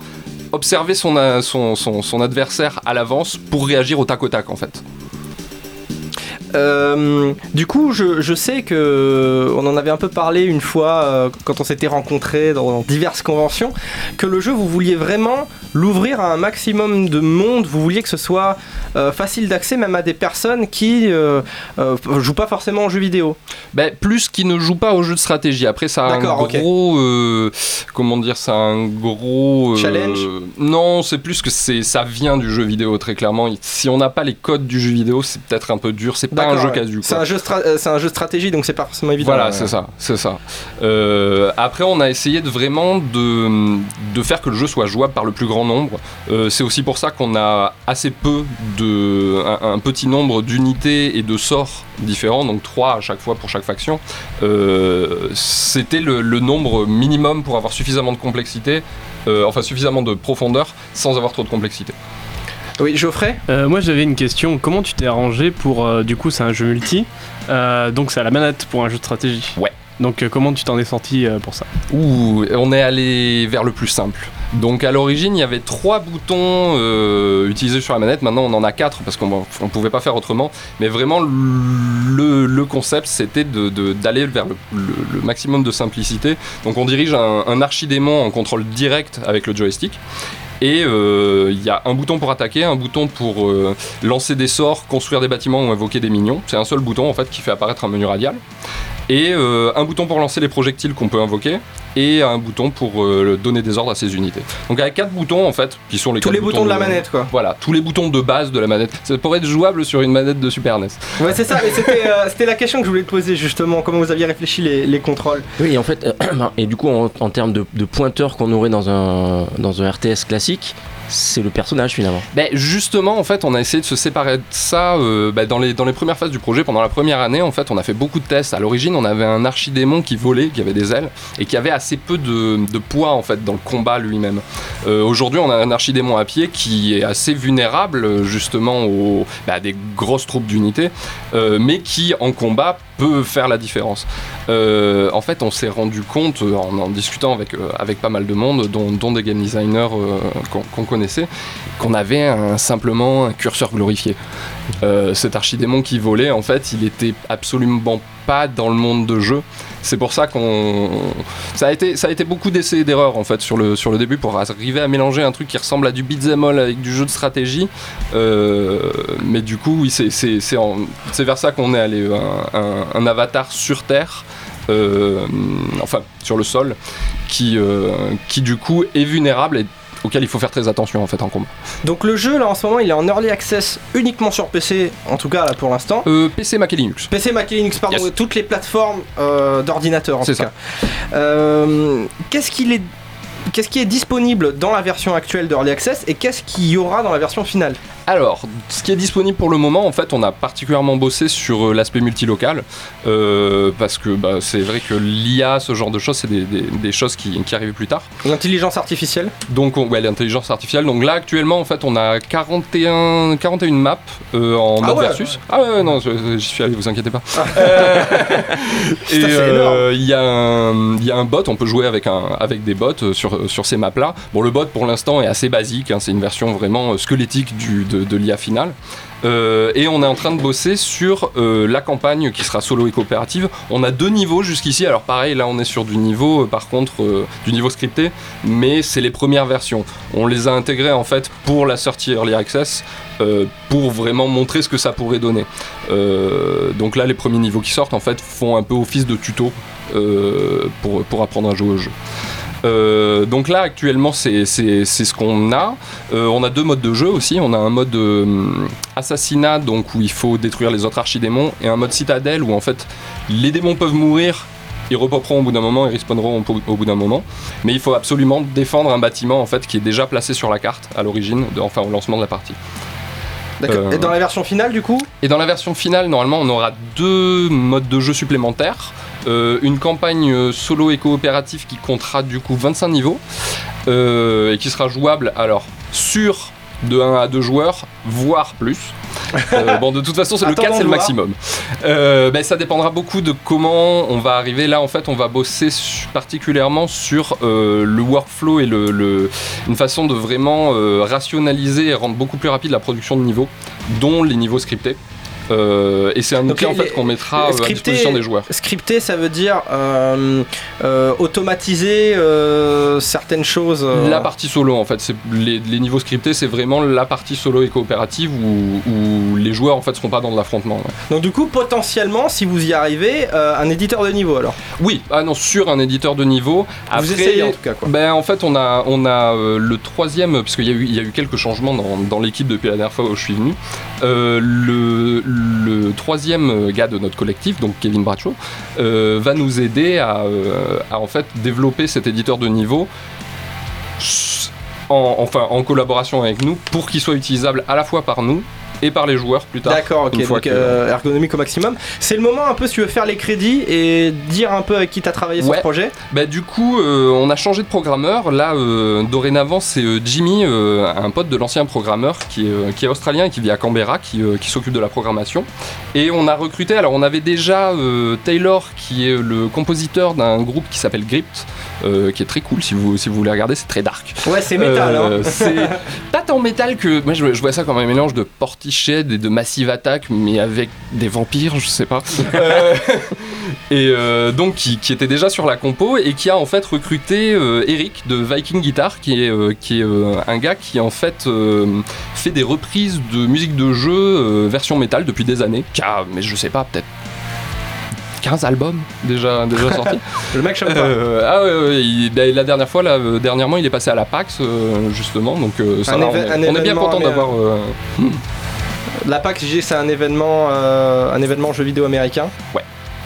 Speaker 4: observer son, son adversaire à l'avance pour réagir au tac au tac en fait.
Speaker 2: Euh, du coup, je, je sais que on en avait un peu parlé une fois euh, quand on s'était rencontrés dans diverses conventions, que le jeu vous vouliez vraiment l'ouvrir à un maximum de monde. Vous vouliez que ce soit euh, facile d'accès même à des personnes qui euh, euh, jouent pas forcément aux jeux vidéo.
Speaker 4: Ben, plus qui ne joue pas au jeu de stratégie. Après, ça a un gros. euh, comment dire Ça a un gros. euh,
Speaker 2: Challenge
Speaker 4: Non, c'est plus que c'est ça vient du jeu vidéo, très clairement. Si on n'a pas les codes du jeu vidéo, c'est peut-être un peu dur. C'est pas un
Speaker 2: D'accord,
Speaker 4: jeu
Speaker 2: ouais.
Speaker 4: casu.
Speaker 2: C'est un jeu, euh, c'est un jeu de stratégie, donc c'est pas forcément évident.
Speaker 4: Voilà,
Speaker 2: Ouais.
Speaker 4: c'est ça, c'est ça. Euh, après, on a essayé de vraiment de, de faire que le jeu soit jouable par le plus grand nombre. Euh, c'est aussi pour ça qu'on a assez peu de un, un petit nombre d'unités et de sorts différents, donc trois à chaque fois pour chaque faction. Euh, C'était le, le nombre minimum pour avoir suffisamment de complexité, euh, enfin suffisamment de profondeur, sans avoir trop de complexité.
Speaker 2: Oui, Geoffrey?
Speaker 5: Euh, moi j'avais une question. Comment tu t'es arrangé pour. euh, du coup, c'est un jeu multi. euh, donc c'est à la manette pour un jeu de stratégie?
Speaker 4: Ouais.
Speaker 5: Donc comment tu t'en es sorti pour ça?
Speaker 4: Ouh, on est allé vers le plus simple. Donc à l'origine, il y avait trois boutons euh, utilisés sur la manette. Maintenant, on en a quatre parce qu'on ne pouvait pas faire autrement. Mais vraiment, le, le concept, c'était d'aller vers le, le- le maximum de simplicité. Donc on dirige un, un archidémon en contrôle direct avec le joystick. Et euh, il y a un bouton pour attaquer, un bouton pour euh, lancer des sorts, construire des bâtiments ou invoquer des minions. C'est un seul bouton en fait qui fait apparaître un menu radial. Et euh, un bouton pour lancer les projectiles qu'on peut invoquer. Et un bouton pour euh, donner des ordres à ses unités. Donc avec quatre boutons en fait, qui sont les
Speaker 2: Tous les boutons de la manette, quoi.
Speaker 4: Voilà, tous les boutons de base de la manette. Ça pourrait être jouable sur une manette de Super NES.
Speaker 2: Ouais, c'est ça, mais c'était euh, c'était la question que je voulais te poser justement. Comment vous aviez réfléchi les, les contrôles
Speaker 8: Oui, en fait, euh, (clears throat) et du coup, en, en termes de, de pointeur qu'on aurait dans un, dans un RTS classique, c'est le personnage finalement.
Speaker 4: Ben justement, en fait, on a essayé de se séparer de ça euh, ben, dans, les, premières phases du projet. Pendant la première année, en fait, on a fait beaucoup de tests. À l'origine, on avait un archidémon qui volait, qui avait des ailes, et qui avait assez peu de, de poids, en fait, dans le combat lui-même. Euh, Aujourd'hui, on a un archidémon à pied qui est assez vulnérable, justement, aux, ben, à des grosses troupes d'unités, euh, mais qui, en combat, faire la différence. Euh, en fait, on s'est rendu compte, euh, en discutant avec, euh, avec pas mal de monde, dont, des game designers qu'on connaissait, qu'on avait simplement un curseur glorifié. Cet archidémon qui volait, en fait, il était absolument pas dans le monde de jeu. C'est pour ça qu'on. Ça a été, ça a été beaucoup d'essais et d'erreurs en fait sur le, sur le début pour arriver à mélanger un truc qui ressemble à du beat'em all avec du jeu de stratégie. Euh, mais du coup, oui, c'est- vers ça qu'on est allé. Un, un- avatar sur Terre, euh, enfin sur le sol, qui, euh, qui du coup est vulnérable et auquel il faut faire très attention en fait en combat.
Speaker 2: Donc le jeu là en ce moment il est en early access uniquement sur PC, en tout cas là pour l'instant.
Speaker 4: Euh, PC, Mac et Linux.
Speaker 2: PC, Mac et Linux, pardon,
Speaker 4: Yes.
Speaker 2: toutes les plateformes euh, d'ordinateur en tout
Speaker 4: ça.
Speaker 2: cas. Euh, qu'est-ce qu'il est Qu'est-ce qui est disponible dans la version actuelle d'Early Access et qu'est-ce qu'il y aura dans la version finale?
Speaker 4: Alors, ce qui est disponible pour le moment, en fait, on a particulièrement bossé sur euh, l'aspect multilocal, euh, parce que bah, c'est vrai que l'IA, ce genre de choses, c'est des, des- des choses qui, qui arrivent plus tard.
Speaker 2: L'intelligence artificielle?
Speaker 4: Donc, on- ouais, l'intelligence artificielle. Donc là, actuellement, en fait, on a 41, 41 maps euh, en
Speaker 2: Ah
Speaker 4: mode
Speaker 2: ouais,
Speaker 4: versus. Ah ouais, non, je- j'y suis allé, vous inquiétez pas. Euh, (laughs) et il y, a un- il y a un bot, on peut jouer avec, un, avec des bots sur, sur ces maps-là. Bon, le bot, pour l'instant, est assez basique, hein, c'est une version vraiment squelettique du, de, de l'IA finale. Euh, et on est en train de bosser sur euh, la campagne qui sera solo et coopérative. On a deux niveaux jusqu'ici. Alors pareil, là on est sur du niveau, euh, par contre, du niveau scripté, mais c'est les premières versions. On les a intégrées en fait pour la sortie Early Access, pour vraiment montrer ce que ça pourrait donner. Donc là, les premiers niveaux qui sortent en fait font un peu office de tuto pour, pour apprendre à jouer au jeu. Euh, donc là actuellement c'est ce qu'on a. Euh, on a deux modes de jeu aussi. On a un mode euh, assassinat donc où il faut détruire les autres archidémons et un mode citadelle où en fait les démons peuvent mourir. Ils repopperont au bout d'un moment, ils respawneront au, bout d'un moment. Mais il faut absolument défendre un bâtiment en fait qui est déjà placé sur la carte à l'origine, enfin au lancement de la partie.
Speaker 2: D'accord.
Speaker 4: Euh,
Speaker 2: Et dans la version finale du coup?
Speaker 4: Et dans la version finale, normalement, on aura deux modes de jeu supplémentaires. Euh, une campagne euh, solo et coopérative qui comptera du coup 25 niveaux euh, et qui sera jouable alors sur de 1 à 2 joueurs, voire plus. Euh, (laughs) bon, de toute façon, c'est le
Speaker 2: Attendons
Speaker 4: 4, c'est le maximum. Euh, ben, ça dépendra beaucoup de comment on va arriver. Là, en fait, on va bosser su- particulièrement sur euh, le workflow et le, le- une façon de vraiment rationaliser et rendre beaucoup plus rapide la production de niveaux, dont les niveaux scriptés. Euh, et c'est un
Speaker 2: Donc
Speaker 4: outil en fait qu'on mettra euh, à
Speaker 2: scripté-
Speaker 4: disposition des joueurs.
Speaker 2: Scripté ça veut dire euh, euh, automatiser certaines choses.
Speaker 4: La partie solo en fait, c'est les, les niveaux scriptés, c'est vraiment la partie solo et coopérative où, où les joueurs en fait seront pas dans de l'affrontement. ouais.
Speaker 2: Donc du coup potentiellement si vous y arrivez, un éditeur de niveau alors.
Speaker 4: Oui, ah non, sur un éditeur de niveau.
Speaker 2: Vous
Speaker 4: Après,
Speaker 2: essayez en tout cas quoi.
Speaker 4: Ben, en fait, on a, on a le troisième, parce qu'il y, a eu- il y a eu quelques changements dans, dans l'équipe depuis la dernière fois où je suis venu. Le, le troisième gars de notre collectif, donc Kevin Bradshaw, euh, va nous aider à, euh, à, en fait développer cet éditeur de niveau. En, enfin, en collaboration avec nous pour qu'il soit utilisable à la fois par nous et par les joueurs plus tard.
Speaker 2: D'accord, ok, donc
Speaker 4: que-
Speaker 2: euh, ergonomique au maximum. C'est le moment un peu si tu veux faire les crédits et dire un peu avec qui t'as travaillé sur ce projet.
Speaker 4: Bah du coup, euh, on a changé de programmeur. Là, euh, dorénavant, c'est Jimmy, un pote de l'ancien programmeur qui est, qui est australien et qui vit à Canberra, qui, qui s'occupe de la programmation. Et on a recruté, alors on avait déjà Taylor, qui est le compositeur d'un groupe qui s'appelle Gript, euh, qui est très cool si vous, si vous voulez regarder, c'est très dark.
Speaker 2: Ouais, c'est métal.
Speaker 4: Euh,
Speaker 2: hein.
Speaker 4: c'est (laughs) pas tant métal que. Moi, je, je vois ça comme un mélange de Portiched et de Massive Attack, mais avec des vampires, je sais pas. Euh, (laughs) et euh, donc, qui, qui était déjà sur la compo et qui a en fait recruté euh, Eric de Viking Guitar, qui est, euh, qui est euh, un gars qui en fait euh, fait des reprises de musique de jeu euh, version métal depuis des années. Qui a, mais je sais pas, peut-être. 15 albums déjà, déjà (laughs) sortis.
Speaker 2: Le mec chante pas.
Speaker 4: Euh, ah ouais, ouais, il- bah, la dernière fois, là, euh, dernièrement, il est passé à la PAX euh, justement, donc euh, ça
Speaker 2: Un
Speaker 4: on, est,
Speaker 2: un
Speaker 4: on est bien content d'avoir. euh,
Speaker 2: La PAX JG, c'est un événement, euh, un événement jeu vidéo américain.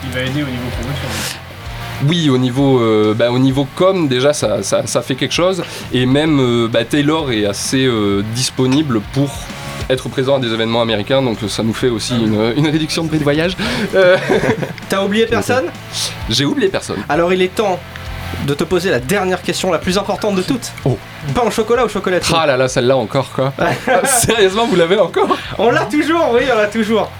Speaker 5: Il va aider au niveau promotion.
Speaker 4: oui, au niveau, euh, bah, au niveau com, déjà, ça, ça, ça fait quelque chose, et même euh, bah, Taylor est assez euh, disponible pour être présent à des événements américains, donc ça nous fait aussi une, une réduction de prix de voyage. Euh,
Speaker 2: T'as oublié (laughs) personne?
Speaker 4: J'ai oublié personne.
Speaker 2: Alors il est temps de te poser la dernière question, la plus importante de toutes.
Speaker 4: Oh.
Speaker 2: Pain au chocolat ou chocolatine
Speaker 4: Ah là là, celle-là encore quoi. (laughs) Sérieusement, vous l'avez encore
Speaker 2: On l'a toujours, oui, on l'a toujours.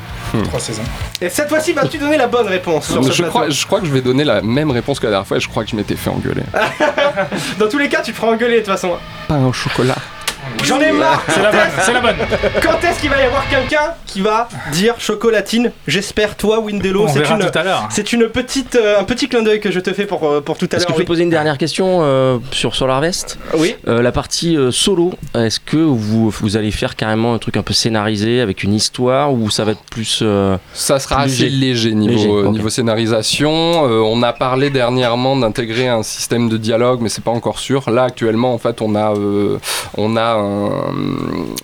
Speaker 7: Trois saisons.
Speaker 2: Et cette fois-ci, vas-tu donner la bonne réponse sur ce
Speaker 4: je,
Speaker 2: plateau
Speaker 4: crois, je crois que je vais donner la même réponse que la dernière fois et je crois que je m'étais fait engueuler. (laughs)
Speaker 2: Dans tous les cas, tu te feras engueuler de toute façon.
Speaker 4: Pain au chocolat.
Speaker 2: J'en ai marre
Speaker 7: C'est la bonne, c'est la bonne.
Speaker 2: Quand est-ce qu'il va y avoir quelqu'un qui va dire chocolatine. J'espère, toi, Windello.
Speaker 7: On
Speaker 2: C'est une,
Speaker 7: tout à l'heure.
Speaker 2: c'est une petite, euh, un petit clin d'œil que je te fais pour, euh, pour tout à
Speaker 8: Est-ce
Speaker 2: l'heure.
Speaker 8: que je peux
Speaker 2: oui.
Speaker 8: poser une dernière question euh, sur SolarVest?
Speaker 2: Oui.
Speaker 8: Euh, La partie euh, solo, est-ce que vous, vous allez faire carrément un truc un peu scénarisé avec une histoire ou ça va être plus. euh,
Speaker 4: Ça sera assez léger niveau,
Speaker 8: Léger,
Speaker 4: euh, niveau scénarisation. Euh, on a parlé dernièrement d'intégrer un système de dialogue, mais c'est pas encore sûr. Là, actuellement, en fait, on a, euh, on a un,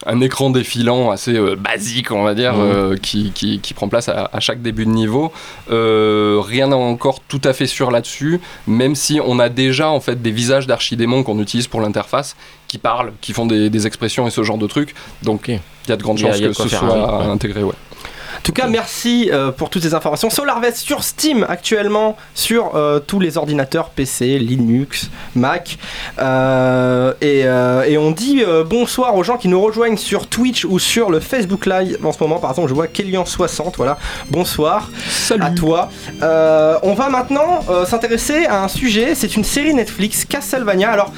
Speaker 4: un écran défilant assez euh, basique, on va dire,
Speaker 8: Mhm.
Speaker 4: euh, qui, qui- qui prend place à, à chaque début de niveau. Euh, rien n'est encore tout à fait sûr là-dessus, même si on a déjà en fait des visages d'archidémons qu'on utilise pour l'interface, qui parlent, qui font des, des expressions et ce genre de trucs. Donc, il y a de grandes chances que ce soit
Speaker 8: ouais.
Speaker 4: intégré. Ouais.
Speaker 2: En tout cas, merci euh, pour toutes ces informations. SolarVest sur Steam actuellement, sur euh, tous les ordinateurs PC, Linux, Mac. Euh, et, et on dit bonsoir aux gens qui nous rejoignent sur Twitch ou sur le Facebook Live en ce moment. Par exemple, je vois Kélian60, voilà. Bonsoir à toi. On va maintenant s'intéresser à un sujet. C'est une série Netflix, Castlevania. Alors,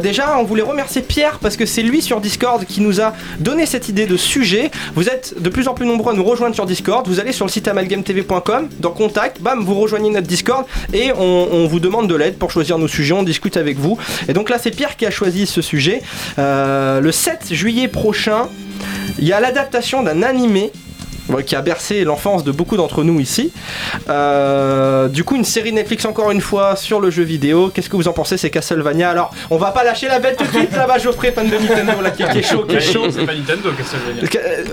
Speaker 2: déjà, on voulait remercier Pierre parce que c'est lui sur Discord qui nous a donné cette idée de sujet. Vous êtes de plus en plus nombreux à nous rejoindre Discord. Vous allez sur le site amalgametv.com, dans Contact, bam, vous rejoignez notre Discord et on, vous demande de l'aide pour choisir nos sujets. On discute avec vous. Et donc là, c'est Pierre qui a choisi ce sujet. Euh, le 7 juillet prochain, il y a l'adaptation d'un animé qui a bercé l'enfance de beaucoup d'entre nous ici. Euh, du coup, une série Netflix encore une fois sur le jeu vidéo. Qu'est-ce que vous en pensez C'est Castlevania? Alors, on va pas lâcher la bête tout de suite là-bas, Geoffrey, fan de Nintendo, là, qui, qui est chaud, qui est chaud.
Speaker 5: C'est pas Nintendo, Castlevania.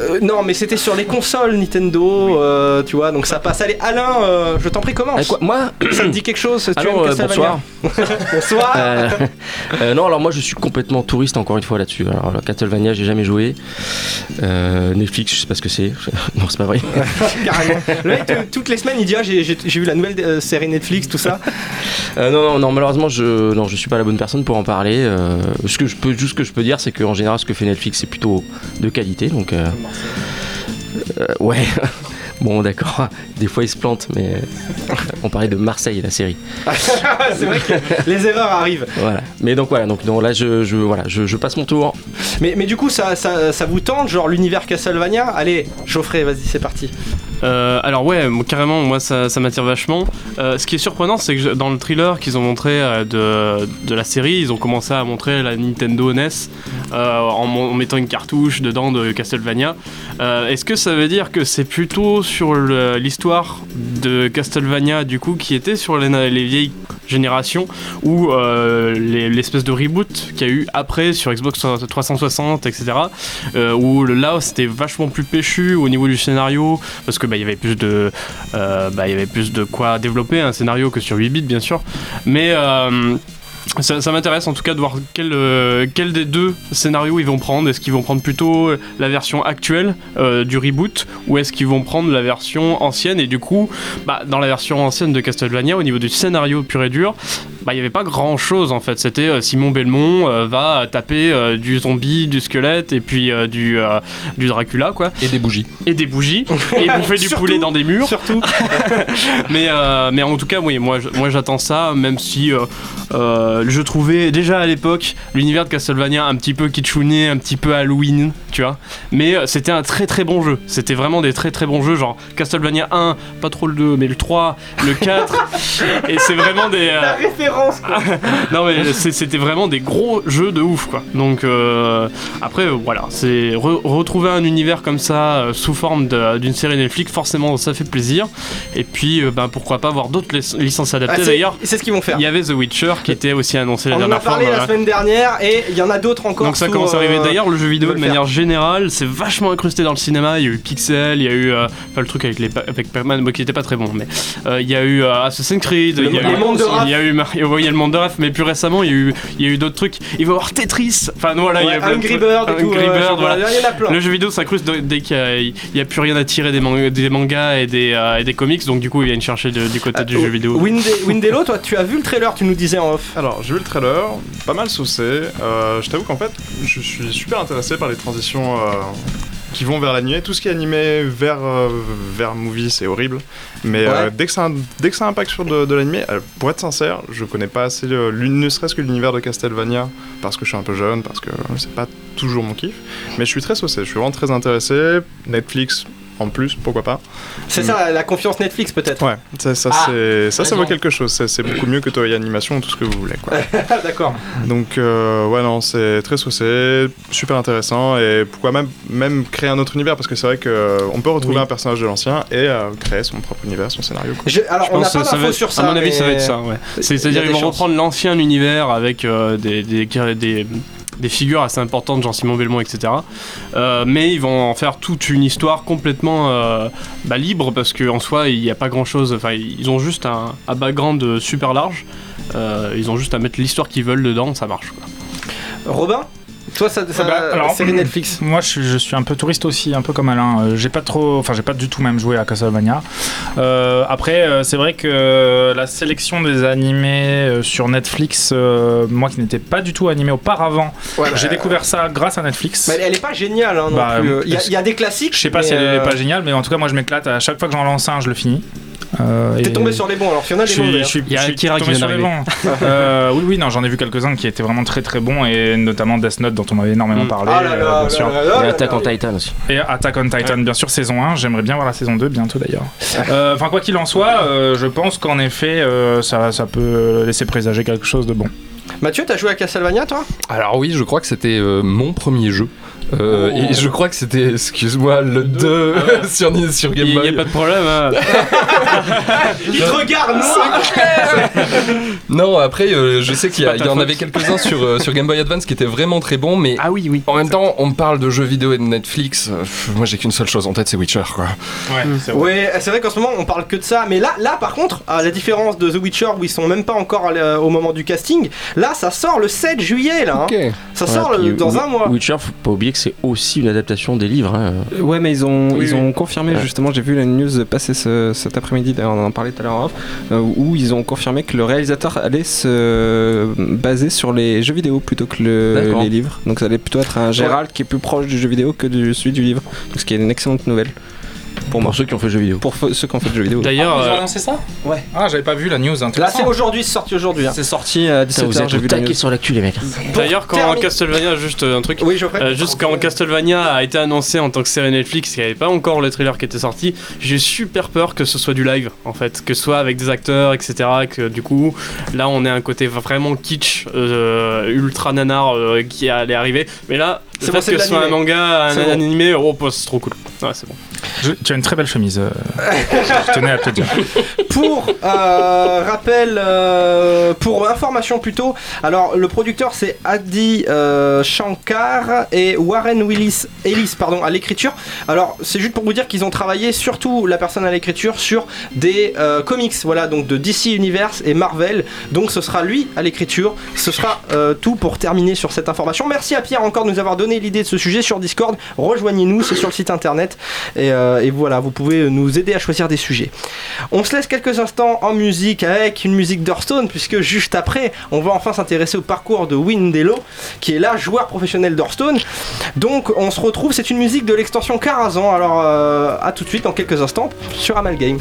Speaker 2: Euh, non, mais c'était sur les consoles Nintendo, euh, tu vois, donc ça passe. Allez, Alain, euh, je t'en prie, commence.
Speaker 8: quoi Moi
Speaker 2: Ça me dit quelque chose tu
Speaker 8: Alors,
Speaker 2: aimes
Speaker 8: euh,
Speaker 2: Castlevania?
Speaker 8: bonsoir. (laughs)
Speaker 2: Bonsoir.
Speaker 8: Euh, euh, non, alors moi je suis complètement touriste encore une fois là-dessus. Alors le Castlevania, j'ai jamais joué. Euh, Netflix, je sais pas ce que c'est. Non, c'est pas vrai. (laughs)
Speaker 2: Carrément. Le mec, euh, toutes les semaines, il dit ah, j'ai, j'ai- j'ai vu la nouvelle euh, série Netflix, tout ça.
Speaker 8: Euh, non, non, non, malheureusement, je, non, je suis pas la bonne personne pour en parler. Euh, ce que je peux, juste ce que je peux dire, c'est qu'en général, ce que fait Netflix, c'est plutôt de qualité. Donc, euh, ouais. (laughs) Bon, d'accord. (laughs) Des fois, ils se plantent, mais on parlait de Marseille, la série. (laughs)
Speaker 2: c'est vrai que les erreurs arrivent.
Speaker 8: Voilà. Mais donc voilà. Donc non, là, je, je, voilà, je, je passe mon tour.
Speaker 2: Mais, mais du coup, ça, ça, ça vous tente, genre l'univers Castlevania? Allez, Geoffrey, vas-y, c'est parti.
Speaker 5: Euh, alors ouais, moi, carrément, moi ça, ça m'attire vachement. Euh, ce qui est surprenant, c'est que je- dans le thriller qu'ils ont montré euh, de, de la série, ils ont commencé à montrer la Nintendo NES euh, en, en mettant une cartouche dedans de Castlevania. Euh, Est-ce que ça veut dire que c'est plutôt sur le- l'histoire de Castlevania du coup qui était sur les, les vieilles générations ou euh, les- l'espèce de reboot qu'il y a eu après sur Xbox 360, etc. euh, où le- là c'était vachement plus péchu au niveau du scénario parce que bah, il y avait plus de euh, bah, y avait plus de quoi développer un scénario que sur 8 bits bien sûr mais euh, ça, ça m'intéresse en tout cas de voir quel, euh, quel des deux scénarios ils vont prendre. Est-ce qu'ils vont prendre plutôt la version actuelle euh, du reboot ou est-ce qu'ils vont prendre la version ancienne? Et du coup, bah, dans la version ancienne de Castlevania, au niveau du scénario pur et dur, bah, il n'y avait pas grand chose en fait. C'était euh, Simon Belmont euh, va taper euh, du zombie, du squelette et puis euh, du, euh, du Dracula quoi.
Speaker 4: Et des bougies.
Speaker 5: Et des bougies. (laughs) et bouffer du poulet dans des murs.
Speaker 2: Surtout. (laughs)
Speaker 5: mais, euh, mais en tout cas, oui, moi, moi j'attends ça, même si euh, euh, je trouvais déjà à l'époque l'univers de Castlevania un petit peu kitschouné, un petit peu Halloween, tu vois. Mais euh, c'était un très très bon jeu. C'était vraiment des très très bons jeux, genre Castlevania 1, pas trop le 2, mais le 3, le 4. (laughs) et c'est vraiment des. euh,
Speaker 2: La référence, quoi. (laughs)
Speaker 5: non mais c'est- c'était vraiment des gros jeux de ouf quoi. Donc euh, après euh, voilà, c'est re- retrouver un univers comme ça euh, sous forme de- d'une série Netflix, forcément ça fait plaisir. Et puis euh, ben, pourquoi pas voir d'autres lic- licences
Speaker 2: Ah,
Speaker 5: adaptées
Speaker 2: c'est,
Speaker 5: d'ailleurs.
Speaker 2: c'est ce qu'ils vont faire.
Speaker 5: Il y avait The Witcher qui était aussi annoncé la
Speaker 2: On en a
Speaker 5: dernière fois.
Speaker 2: parlé la
Speaker 5: voilà.
Speaker 2: semaine dernière et il y en a d'autres encore.
Speaker 5: Donc ça
Speaker 2: sous,
Speaker 5: commence à arriver.
Speaker 2: euh,
Speaker 5: D'ailleurs, le jeu vidéo de
Speaker 2: le
Speaker 5: manière c'est vachement incrusté dans le cinéma. Il y a eu Pixel, il y a eu euh, enfin le truc avec les avec Pac-Man, bon, qui était pas très bon, mais euh, il y a eu euh, Assassin's Creed,
Speaker 2: Le-
Speaker 5: il y a eu il y a eu Mario, ouais, il y a le monde de Raph, mais plus récemment, il y a eu il y a eu d'autres trucs. Il va y avoir Tetris. Enfin voilà, il y a
Speaker 2: Angry. Bird et tout.
Speaker 5: Angry
Speaker 2: euh,
Speaker 5: Bird, voilà.
Speaker 2: Il y en a plein.
Speaker 5: Le jeu vidéo s'incruste dès qu'il y a, il plus rien à tirer des, man- des mangas et des, euh, et des comics, donc du coup ils viennent chercher de- du côté du
Speaker 2: Euh,
Speaker 5: jeu vidéo.
Speaker 2: Winde- Windello, toi, tu as vu le trailer, tu nous disais en off.
Speaker 3: Alors, j'ai vu le trailer, pas mal saucé. Euh, je t'avoue qu'en fait, je suis super intéressé par les transitions euh, qui vont vers l'animé. Tout ce qui est animé vers, euh, vers movie, c'est horrible. Mais euh, dès, que ça, dès que ça impacte sur de, de l'animé, euh, pour être sincère, je connais pas assez, ne serait-ce que l'univers de Castlevania, parce que je suis un peu jeune, parce que c'est pas toujours mon kiff. Mais je suis très saucé, je suis vraiment très intéressé. Netflix, en plus, pourquoi pas.
Speaker 2: C'est ça la, confiance Netflix peut-être.
Speaker 3: Ouais, ça, ça,
Speaker 2: Ah,
Speaker 3: c'est, ça, ça vaut quelque chose. C'est, c'est beaucoup mieux que Toei Animation ou tout ce que vous voulez. Quoi. (laughs)
Speaker 2: D'accord.
Speaker 3: Donc, euh, ouais, non, c'est très saucé, super intéressant. Et pourquoi même, même créer un autre univers Parce que c'est vrai qu'on peut retrouver
Speaker 5: Oui.
Speaker 3: un personnage de l'ancien et euh, créer son propre univers, son scénario. quoi.
Speaker 2: Je- alors
Speaker 5: Je
Speaker 2: on
Speaker 5: pense
Speaker 2: pas
Speaker 5: que ça va
Speaker 2: d'infos
Speaker 5: être-
Speaker 2: sur ça.
Speaker 5: À mon avis, ça va être ça, ouais. C'est-à-dire
Speaker 2: des
Speaker 5: vont
Speaker 2: chances.
Speaker 5: reprendre l'ancien univers avec euh, des, des, des, des figures assez importantes, genre Simon Belmont, etc. Euh, mais ils vont en faire toute une histoire complètement euh, bah, libre parce qu'en soi, il n'y a pas grand-chose. Enfin, ils ont juste un, un background super large. Euh, ils ont juste à mettre l'histoire qu'ils veulent dedans, ça marche.
Speaker 2: Robin? Toi, ça, ça
Speaker 7: Bah, alors,
Speaker 2: série Netflix.
Speaker 7: Moi, je suis, je suis un peu touriste aussi, un peu comme Alain. Euh, j'ai pas trop, enfin, j'ai pas du tout même joué à Castlevania. Euh, après, euh, c'est vrai que la sélection des animés sur Netflix, euh, moi qui n'étais pas du tout animé auparavant,
Speaker 2: Ouais,
Speaker 7: j'ai
Speaker 2: bah,
Speaker 7: découvert ça grâce à Netflix.
Speaker 2: mais elle, elle est pas géniale hein, non
Speaker 7: Bah,
Speaker 2: plus. Il y, a- il y a des classiques.
Speaker 7: Je sais pas si elle est pas géniale, mais en tout cas, moi, je m'éclate. À chaque fois que j'en lance un, je le finis. Euh,
Speaker 2: T'es
Speaker 7: et-
Speaker 2: tombé sur les bons, alors qu'il y en a des
Speaker 7: je
Speaker 2: hein.
Speaker 5: Il y a Akira qui vient d'arriver.
Speaker 7: bons. (laughs) Euh, oui, oui, non, j'en ai vu quelques-uns qui étaient vraiment très très bons et notamment Death Note dont on m'avait énormément
Speaker 5: Mm.
Speaker 7: parlé.
Speaker 2: Ah là
Speaker 7: euh, bien sûr.
Speaker 2: là
Speaker 8: Et Attack on Titan aussi.
Speaker 7: Et Attack on Titan, bien sûr, saison 1. J'aimerais bien voir la saison 2 bientôt d'ailleurs. Enfin, quoi qu'il en soit, je pense qu'en effet, ça, ça peut laisser présager quelque chose de bon.
Speaker 2: Mathieu, t'as joué à Castlevania toi?
Speaker 4: Alors oui, je crois que c'était euh, mon premier jeu. Euh,
Speaker 2: Oh.
Speaker 4: Et je crois que c'était, excuse-moi, le 2 (laughs) sur, sur Game
Speaker 5: Il n'y
Speaker 4: Boy.
Speaker 5: a pas de problème. hein. (laughs)
Speaker 2: Il te regarde, non
Speaker 4: Non, après, euh, je sais qu'il y,
Speaker 5: C'est
Speaker 4: en avait quelques-uns sur, euh, sur Game Boy Advance qui étaient vraiment très bons, mais
Speaker 5: Ah oui, oui.
Speaker 4: en même temps, on me parle de jeux vidéo et de Netflix. pff, moi, j'ai qu'une seule chose en tête, c'est Witcher, quoi.
Speaker 7: Ouais, c'est
Speaker 2: Ouais, c'est vrai qu'en ce moment on parle que de ça, mais là, là par contre, à la différence de The Witcher où ils sont même pas encore au moment du casting, là ça sort le 7 juillet là. hein. Ça sort
Speaker 8: Ouais,
Speaker 2: le- dans un mois.
Speaker 8: Witcher, faut pas oublier que c'est aussi une adaptation des livres. hein.
Speaker 9: Ouais, mais ils ont,
Speaker 2: Oui,
Speaker 9: ils
Speaker 2: oui.
Speaker 9: ont confirmé
Speaker 8: Ouais.
Speaker 9: justement, j'ai vu la news passer ce- cet après-midi, d'ailleurs on en parlait tout à l'heure euh, où ils ont confirmé que le réalisateur allait se baser sur les jeux vidéo plutôt que le- les livres. Donc ça allait plutôt être un Gérald qui est plus proche du jeu vidéo que de celui du livre. Donc ce qui est une excellente nouvelle. Pour moi.
Speaker 8: Pour ceux qui ont fait le jeu vidéo.
Speaker 9: Pour ceux qui ont fait le jeu vidéo.
Speaker 5: D'ailleurs,
Speaker 7: Ils ont
Speaker 5: euh,
Speaker 7: annoncé ça?
Speaker 2: Ouais.
Speaker 7: Ah, j'avais pas vu la news.
Speaker 2: Là
Speaker 7: intéressant.
Speaker 2: c'est aujourd'hui, c'est sorti aujourd'hui. hein.
Speaker 9: C'est sorti à
Speaker 8: Putain, vous
Speaker 9: 17h,
Speaker 8: êtes
Speaker 9: j'ai
Speaker 8: au
Speaker 9: vu la news.
Speaker 8: taquet sur l'actu, les mecs.
Speaker 5: d'ailleurs, quand Castlevania, juste euh, un truc.
Speaker 2: Oui, Geoffrey
Speaker 5: Euh, juste quand Castlevania a été annoncé en tant que série Netflix, il n'y avait pas encore le trailer qui était sorti, j'ai super peur que ce soit du live en fait, que ce soit avec des acteurs, etc. Que du coup, là on ait un côté vraiment kitsch, euh, ultra nanar euh, qui allait arriver. Mais là,
Speaker 2: C'est bon,
Speaker 5: que ce soit un manga, un,
Speaker 2: bon.
Speaker 5: animé, oh, bah, c'est trop cool. Ouais, c'est bon.
Speaker 7: Je- tu as une très belle chemise. euh, je tenais à te dire. (laughs)
Speaker 2: Pour euh, rappel, euh, pour information plutôt, alors le producteur c'est Adi euh, Shankar et Warren Willis Ellis pardon à l'écriture. Alors c'est juste pour vous dire qu'ils ont travaillé surtout la personne à l'écriture sur des euh, comics, voilà donc de DC Universe et Marvel. Donc ce sera lui à l'écriture. Ce sera euh, tout pour terminer sur cette information. Merci à Pierre encore de nous avoir donné l'idée de ce sujet sur Discord. Rejoignez-nous, c'est sur le site internet et, euh, et voilà vous pouvez nous aider à choisir des sujets. On se laisse quelques instants en musique avec une musique d'Hearthstone, puisque juste après, on va enfin s'intéresser au parcours de Windelo, qui est là joueur professionnel d'Hearthstone. Donc on se retrouve, c'est une musique de l'extension Karazhan. Alors euh, à tout de suite dans quelques instants sur Amalgame.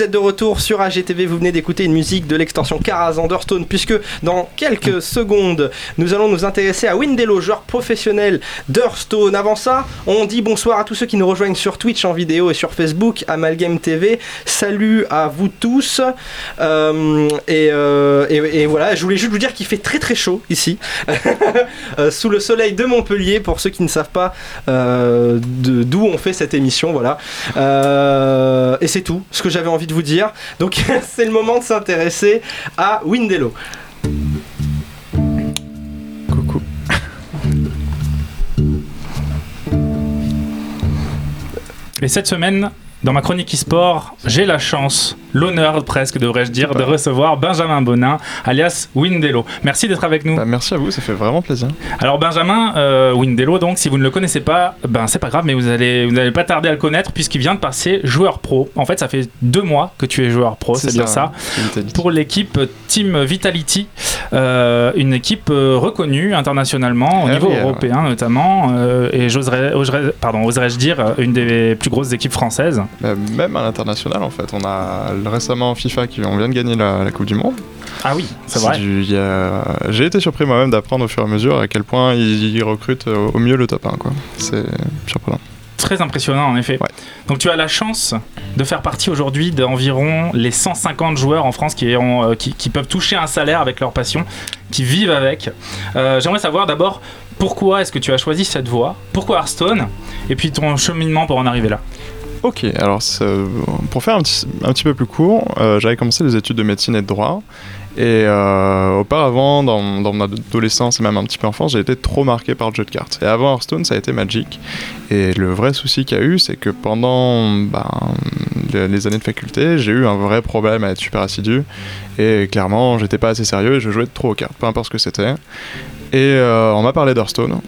Speaker 2: Vous êtes de retour sur AGTV, vous venez d'écouter une musique de l'extension Karazhan d'Hearthstone, puisque dans quelques secondes, nous allons nous intéresser à Windelo, joueur professionnel d'Hearthstone. Avant ça, on dit bonsoir à tous ceux qui nous rejoignent sur Twitch en vidéo et sur Facebook, Amalgame TV. Salut à vous tous. Euh, et, euh, et- voilà, je voulais juste vous dire qu'il fait très très chaud ici, (laughs) Euh, sous le soleil de Montpellier, pour ceux qui ne savent pas d'où on fait cette émission. Voilà. Et c'est tout ce que j'avais envie de vous dire. Donc (laughs) c'est le moment de s'intéresser à Windelo.
Speaker 3: Coucou.
Speaker 7: Et cette semaine, dans ma chronique e-sport, j'ai la chance, l'honneur presque devrais-je dire, de recevoir Benjamin Bonin, alias Windelo. Merci d'être avec nous.
Speaker 3: Bah, merci à vous, ça fait vraiment plaisir.
Speaker 7: Alors Benjamin euh, Windelo, donc si vous ne le connaissez pas, ben c'est pas grave, mais vous allez vous n'allez pas tarder à le connaître puisqu'il vient de passer joueur pro. En fait, ça fait deux mois que tu es joueur pro, c'est bien ça.
Speaker 3: Vitality.
Speaker 7: Pour l'équipe Team Vitality, euh, une équipe euh, reconnue internationalement au
Speaker 3: Ah
Speaker 7: niveau
Speaker 3: oui,
Speaker 7: européen notamment, euh, et j'oserais, oserais- pardon, oserais-je dire une des plus grosses équipes françaises.
Speaker 3: Bah, même à l'international, en fait. On a récemment FIFA qui on vient de gagner la, la Coupe du Monde.
Speaker 7: Ah oui, c'est vrai.
Speaker 3: a- J'ai été surpris moi-même d'apprendre au fur et à mesure à quel point ils, ils recrutent au mieux le top 1. quoi. C'est surprenant.
Speaker 7: Très impressionnant en effet.
Speaker 3: Ouais.
Speaker 7: Donc tu as la chance de faire partie aujourd'hui d'environ les 150 joueurs en France qui, ont, euh, qui, qui peuvent toucher un salaire avec leur passion, qui vivent avec. Euh, J'aimerais savoir d'abord pourquoi est-ce que tu as choisi cette voie, pourquoi Hearthstone, et puis ton cheminement pour en arriver là?
Speaker 3: Ok, alors pour faire un petit, peu plus court, euh, j'avais commencé les études de médecine et de droit. Et euh, auparavant, dans, mon adolescence et même un petit peu enfance, j'ai été trop marqué par le jeu de cartes. Et avant Hearthstone, ça a été Magic. Et le vrai souci qu'il y a eu, c'est que pendant ben, les années de faculté, j'ai eu un vrai problème à être super assidu. Et clairement, j'étais pas assez sérieux et je jouais trop aux cartes, peu importe ce que c'était. Et euh, on m'a parlé d'Hearthstone.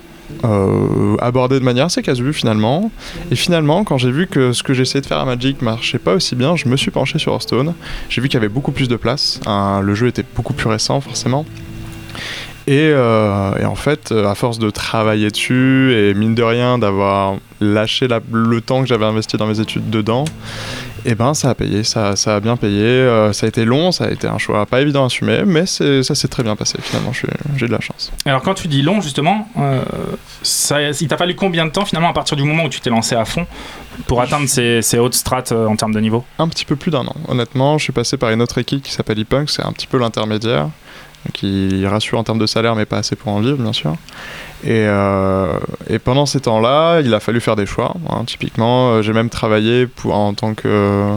Speaker 3: Euh, abordé de manière assez casu finalement. Et finalement, quand j'ai vu que ce que j'essayais de faire à Magic marchait pas aussi bien, je me suis penché sur Hearthstone. J'ai vu qu'il y avait beaucoup plus de place. le jeu était beaucoup plus récent, forcément. Et, euh, en fait, euh, à force de travailler dessus et mine de rien d'avoir lâché le temps que j'avais investi dans mes études dedans, et ben ça a payé, ça, ça a bien payé. Euh, ça a été long, ça a été un choix pas évident à assumer, mais ça s'est très bien passé finalement. J'ai de la chance.
Speaker 7: Alors quand tu dis long justement, euh, ça, il t'a fallu combien de temps finalement à partir du moment où tu t'es lancé à fond pour atteindre ces, ces hautes strates euh, en termes de niveau?
Speaker 3: Un petit peu plus d'un an. Honnêtement, je suis passé par une autre équipe qui s'appelle ePunk, c'est un petit peu l'intermédiaire, qui rassure en termes de salaire, mais pas assez pour en vivre, bien sûr. Et, euh, et pendant ces temps-là, il a fallu faire des choix. hein. Typiquement, euh, j'ai même travaillé pour, en tant que,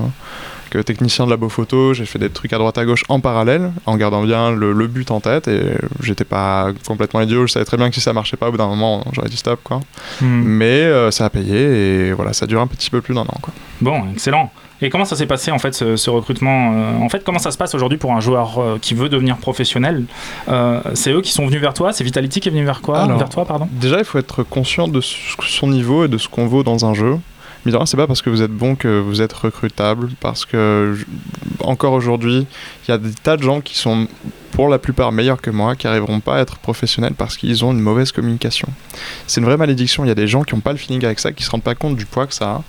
Speaker 3: que technicien de labo photo, j'ai fait des trucs à droite à gauche en parallèle, en gardant bien le, le but en tête, et j'étais pas complètement idiot, je savais très bien que si ça marchait pas, au bout d'un moment, j'aurais dit stop, quoi.
Speaker 7: Hmm.
Speaker 3: Mais euh, ça a payé, et voilà, ça dure un petit peu plus d'un an, quoi.
Speaker 7: Bon, excellent. Et comment ça s'est passé en fait ce, ce recrutement euh, En fait, comment ça se passe aujourd'hui pour un joueur euh, qui veut devenir professionnel Euh, C'est eux qui sont venus vers toi C'est Vitality qui est venu vers quoi
Speaker 3: Alors,
Speaker 7: Vers toi, pardon?
Speaker 3: Déjà, il faut être conscient de son niveau et de ce qu'on vaut dans un jeu. Mais de c'est pas parce que vous êtes bon que vous êtes recrutable, parce que encore aujourd'hui, il y a des tas de gens qui sont pour la plupart meilleurs que moi, qui arriveront pas à être professionnels parce qu'ils ont une mauvaise communication. C'est une vraie malédiction. Il y a des gens qui n'ont pas le feeling avec ça, qui se rendent pas compte du poids que ça a.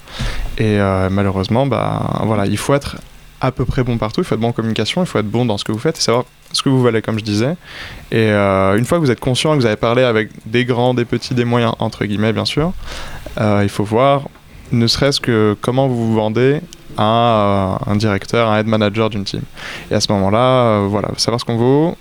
Speaker 3: Et euh, malheureusement, bah voilà, il faut être à peu près bon partout. Il faut être bon en communication, il faut être bon dans ce que vous faites et savoir ce que vous valez, comme je disais. Et euh, une fois que vous êtes conscient que vous avez parlé avec des grands, des petits, des moyens, entre guillemets, bien sûr, euh, il faut voir ne serait-ce que comment vous vous vendez à euh, un directeur, un head manager d'une team. Et à ce moment-là, euh, voilà, savoir ce qu'on vaut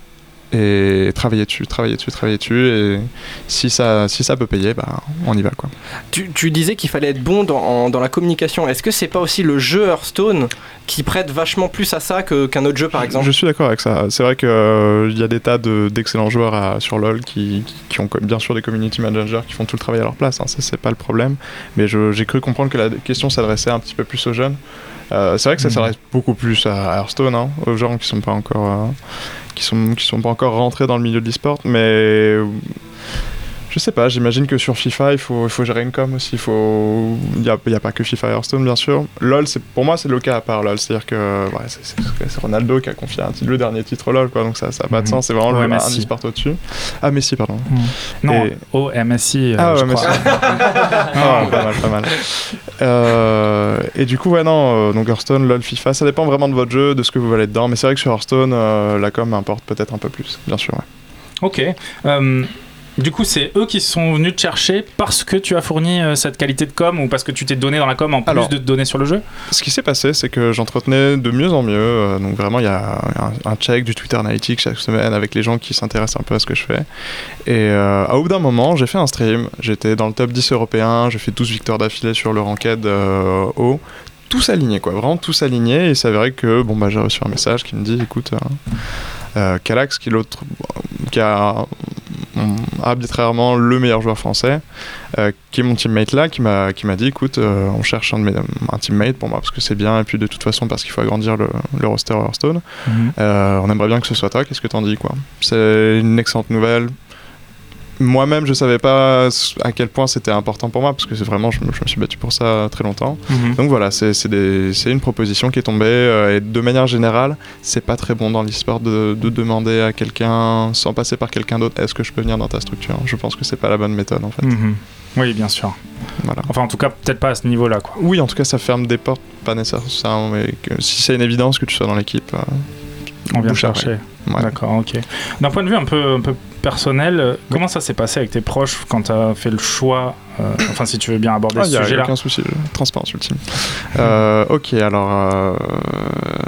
Speaker 3: et travailler dessus, travailler dessus, travailler dessus. Et si ça, si ça peut payer, bah, on y va. Quoi.
Speaker 2: Tu, tu disais qu'il fallait être bon dans, en- dans la communication. Est-ce que c'est pas aussi le jeu Hearthstone qui prête vachement plus à ça que- qu'un autre jeu par exemple?
Speaker 3: Je suis d'accord avec ça. C'est vrai qu'il y a des tas de- d'excellents joueurs à- sur LoL qui, qui ont bien sûr des community managers qui font tout le travail à leur place. hein, ça, c'est pas le problème. Mais j'ai cru comprendre que la question s'adressait un petit peu plus aux jeunes. Euh, c'est vrai que ça
Speaker 7: Mhm.
Speaker 3: s'adresse beaucoup plus à à Hearthstone, hein, aux gens qui sont pas encore, euh, qui sont, qui sont pas encore rentrés dans le milieu de l'e-sport, mais Je sais pas, j'imagine que sur FIFA, il faut, il faut gérer une com aussi. Il faut... N'y a, y a pas que FIFA Hearthstone, bien sûr. LoL, pour moi, c'est le cas à part LoL. C'est-à-dire que ouais, c'est, Ronaldo qui a confié un titre- le dernier titre LoL, quoi. Donc ça n'a pas de
Speaker 7: Mhm.
Speaker 3: sens. C'est vraiment
Speaker 7: Ouais,
Speaker 3: le, un
Speaker 7: Messi.
Speaker 3: e-sport au-dessus. Ah, Messi, pardon.
Speaker 7: Non,
Speaker 3: Et-
Speaker 7: au MSI, euh,
Speaker 3: Ah
Speaker 7: je
Speaker 3: ouais,
Speaker 7: crois.
Speaker 3: Messi. (laughs) Ah, pas mal, pas mal. Euh, et du coup, ouais, non, euh, donc Hearthstone, LoL, FIFA, ça dépend vraiment de votre jeu, de ce que vous valez dedans. Mais c'est vrai que sur Hearthstone, euh, la com importe peut-être un peu plus, bien sûr. ouais.
Speaker 7: Ok. Euh, du coup, c'est eux qui sont venus te chercher parce que tu as fourni euh, cette qualité de com ou parce que tu t'es donné dans la com en plus
Speaker 3: Alors-
Speaker 7: de te donner sur le jeu?
Speaker 3: Ce qui s'est passé, c'est que j'entretenais de mieux en mieux. euh, donc vraiment, il y a un, un check du Twitter Analytics chaque semaine avec les gens qui s'intéressent un peu à ce que je fais. Et euh, à bout d'un moment, j'ai fait un stream. J'étais dans le top 10 européen. J'ai fait 12 victoires d'affilée sur le ranked haut. Tous alignés, quoi. Vraiment tous alignés. Et il s'avérait que bon, bah, j'ai reçu un message qui me dit écoute, euh, Calax, qui est l'autre, qui a hum, arbitrairement le meilleur joueur français, euh, qui est mon teammate là, qui m'a qui m'a dit écoute, euh, on cherche un, de mes, un teammate pour moi parce que c'est bien, et puis de toute façon parce qu'il faut agrandir le, le roster Hearthstone. Euh, on aimerait bien que ce soit toi, qu'est-ce que t'en dis quoi? C'est une excellente nouvelle. Moi-même, je savais pas à quel point c'était important pour moi parce que c'est vraiment, je me, je me suis battu pour ça très longtemps.
Speaker 7: Mhm.
Speaker 3: Donc voilà, c'est une proposition qui est tombée euh, et de manière générale, c'est pas très bon dans l'e-sport de, de demander à quelqu'un, sans passer par quelqu'un d'autre, est-ce que je peux venir dans ta structure? Je pense que c'est pas la bonne méthode en fait.
Speaker 7: Mhm. Oui, bien sûr.
Speaker 3: Voilà.
Speaker 7: Enfin, en tout cas, peut-être pas à ce niveau-là, quoi.
Speaker 3: Oui, en tout cas, ça ferme des portes, pas nécessairement, mais que si c'est une évidence que tu sois dans l'équipe, euh,
Speaker 7: On vient chercher.
Speaker 3: Ouais.
Speaker 7: D'accord, ok. D'un point de vue un peu, un peu personnel, euh, comment ça s'est passé avec tes proches quand tu as fait le choix euh, Enfin, si tu veux bien aborder
Speaker 3: Ah,
Speaker 7: ce
Speaker 3: y a
Speaker 7: sujet-là?
Speaker 3: aucun souci, transparence ultime. Euh, ok, alors, euh,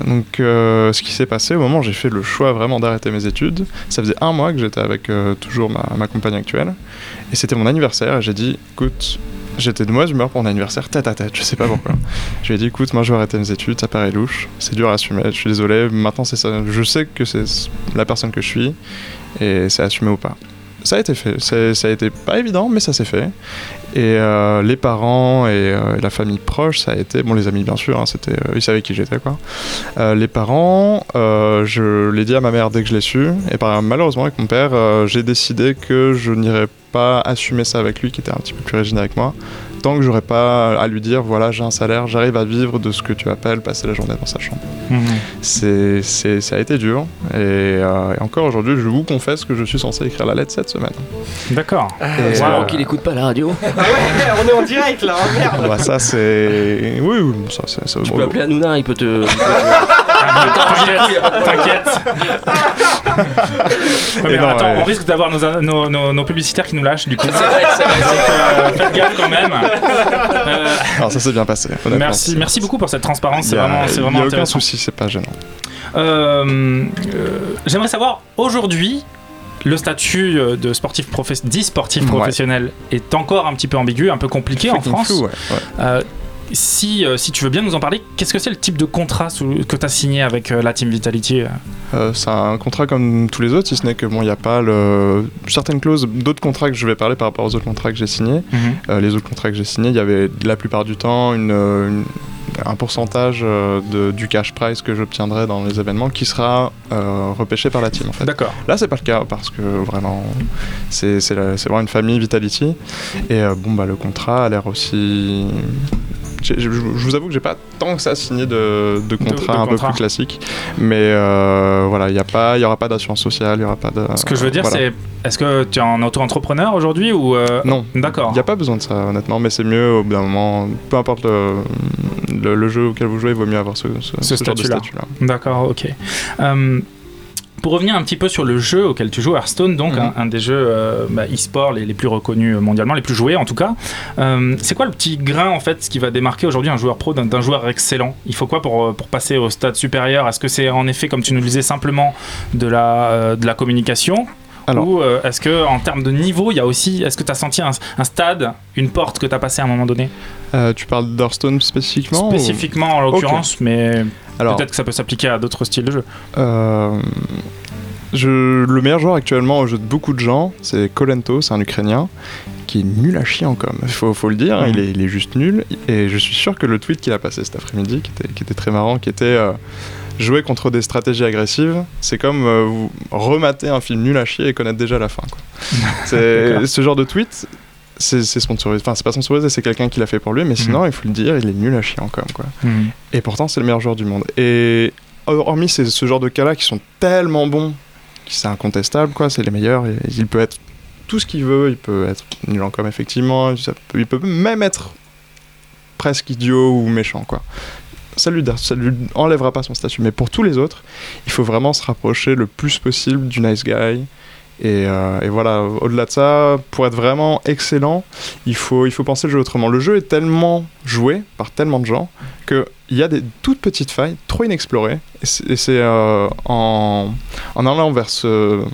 Speaker 3: donc, ce qui s'est passé au moment où j'ai fait le choix vraiment d'arrêter mes études, ça faisait un mois que j'étais avec toujours ma, ma compagne actuelle, et c'était mon anniversaire, et j'ai dit, écoute, j'étais de mauvaise humeur pour mon anniversaire, tête à tête, je sais pas pourquoi. je lui ai dit, écoute, moi je vais arrêter mes études, ça paraît louche, c'est dur à assumer, je suis désolé, maintenant c'est ça, je sais que c'est la personne que je suis, et c'est assumé ou pas. Ça a été fait, ça a été pas évident, mais ça s'est fait. Et euh, les parents et, euh, la famille proche, ça a été, bon les amis bien sûr, hein, c'était, euh, ils savaient qui j'étais quoi. Les parents, je l'ai dit à ma mère dès que je l'ai su, et malheureusement avec mon père, j'ai décidé que je n'irais pas assumer ça avec lui, qui était un petit peu plus rigide avec moi, tant que j'aurais pas à lui dire voilà j'ai un salaire, j'arrive à vivre de ce que tu appelles passer la journée dans sa chambre.
Speaker 7: Mhm.
Speaker 3: C'est, c'est- ça a été dur, et, euh, et encore aujourd'hui je vous confesse que je suis censé écrire la lettre cette semaine.
Speaker 7: D'accord.
Speaker 3: Et,
Speaker 8: Espérons
Speaker 3: euh,
Speaker 8: qu'il écoute pas la radio. (laughs)
Speaker 2: Ah ouais, on est en direct là, merde.
Speaker 3: bah, ça c'est. Oui, oui, ça c'est. ça-
Speaker 8: Tu
Speaker 3: bon,
Speaker 8: peux appeler Hanouna, il peut te. (laughs)
Speaker 7: T'inquiète, t'inquiète. Ouais, mais
Speaker 3: Et non,
Speaker 7: attends,
Speaker 3: ouais.
Speaker 7: on risque d'avoir nos, nos, nos- nos publicitaires qui nous lâchent du coup.
Speaker 8: C'est vrai, c'est vrai.
Speaker 7: Donc, euh, faites gaffe quand même. Euh,
Speaker 3: Alors ça s'est bien passé.
Speaker 7: merci, merci beaucoup pour cette transparence, c'est vraiment, c'est
Speaker 3: il y
Speaker 7: vraiment
Speaker 3: a aucun
Speaker 7: intéressant.
Speaker 3: souci, c'est pas gênant.
Speaker 7: Euh, euh, J'aimerais savoir aujourd'hui. Le statut de sportif professe- dit sportif
Speaker 3: Ouais.
Speaker 7: professionnel est encore un petit peu ambigu, un peu compliqué en France.
Speaker 3: flou, ouais, ouais.
Speaker 7: Euh, si, euh, si tu veux bien nous en parler, qu'est-ce que c'est le type de contrat que tu as signé avec euh, la Team Vitality euh
Speaker 3: c'est un contrat comme tous les autres, si ce n'est que bon, il n'y a pas le... certaines clauses d'autres contrats que je vais parler par rapport aux autres contrats que j'ai signés. Euh, les autres contrats que j'ai signés, il y avait la plupart du temps une, une- un pourcentage euh, de, du cash price que j'obtiendrai dans les événements qui sera euh, repêché par la team en fait.
Speaker 7: D'accord.
Speaker 3: Là, c'est pas le cas parce que vraiment, c'est vraiment une famille Vitality. Et euh, bon, bah, le contrat a l'air aussi. Je, je vous avoue que j'ai pas tant que ça signé de, de contrats
Speaker 7: de
Speaker 3: un peu plus classiques. Mais euh, voilà, il n'y a aura pas d'assurance sociale, il n'y aura pas de.
Speaker 7: Ce que je veux dire,
Speaker 3: voilà.
Speaker 7: c'est est-ce que tu es un auto-entrepreneur aujourd'hui ou euh,
Speaker 3: Non.
Speaker 7: D'accord.
Speaker 3: Il n'y a pas besoin de ça, honnêtement, mais c'est mieux au bout d'un moment, peu importe le, le, le jeu auquel vous jouez, il vaut mieux avoir ce, ce,
Speaker 7: Ce statut-là. D'accord, ok. Euh, pour revenir un petit peu sur le jeu auquel tu joues, Hearthstone, donc
Speaker 3: Mhm.
Speaker 7: un, un des jeux euh, bah, e-sport les, les plus reconnus mondialement, les plus joués en tout cas. Euh, c'est quoi le petit grain en fait ce qui va démarquer aujourd'hui un joueur pro d'un, joueur excellent? Il faut quoi pour, euh, pour passer au stade supérieur? Est-ce que c'est en effet, comme tu nous le disais, simplement de la, euh, de la communication
Speaker 3: Alors-
Speaker 7: Ou euh, est-ce que en termes de niveau, il y a aussi, est-ce que tu as senti un, un stade, une porte que tu as passé à un moment donné?
Speaker 3: Euh, tu parles d'Hearthstone spécifiquement ou-
Speaker 7: Spécifiquement en l'occurrence, mais peut-être que ça peut s'appliquer à d'autres styles de jeu.
Speaker 3: Euh, je, le meilleur joueur actuellement au jeu de beaucoup de gens, c'est Kolento, c'est un Ukrainien qui est nul à chier en com. Il (laughs) faut, faut le dire,
Speaker 7: Mhm.
Speaker 3: il, est, il est juste nul. Et je suis sûr que le tweet qu'il a passé cet après-midi, qui était, qui était très marrant, qui était euh, jouer contre des stratégies agressives, c'est comme euh, vous remater un film nul à chier et connaître déjà la fin. quoi. (laughs) Ce genre de tweet. C'est sponsorisé, enfin c'est pas sponsorisé, c'est quelqu'un qui l'a fait pour lui, mais sinon il faut le dire, il est nul à chier en com quoi.
Speaker 7: Mhm.
Speaker 3: Et pourtant, c'est le meilleur joueur du monde. Et hormis ce genre de cas-là qui sont tellement bons, qui c'est incontestable, quoi, c'est les meilleurs. et il peut être tout ce qu'il veut, il peut être nul en com, effectivement, ça peut- il peut même être presque idiot ou méchant, quoi. Ça lui, ça lui enlèvera pas son statut. Mais pour tous les autres, il faut vraiment se rapprocher le plus possible du nice guy. Et, euh, et voilà, au-delà de ça, pour être vraiment excellent, il faut, il faut penser le jeu autrement. Le jeu est tellement joué par tellement de gens qu'il y a des toutes petites failles, trop inexplorées. Et c'est euh, en, en allant vers ce,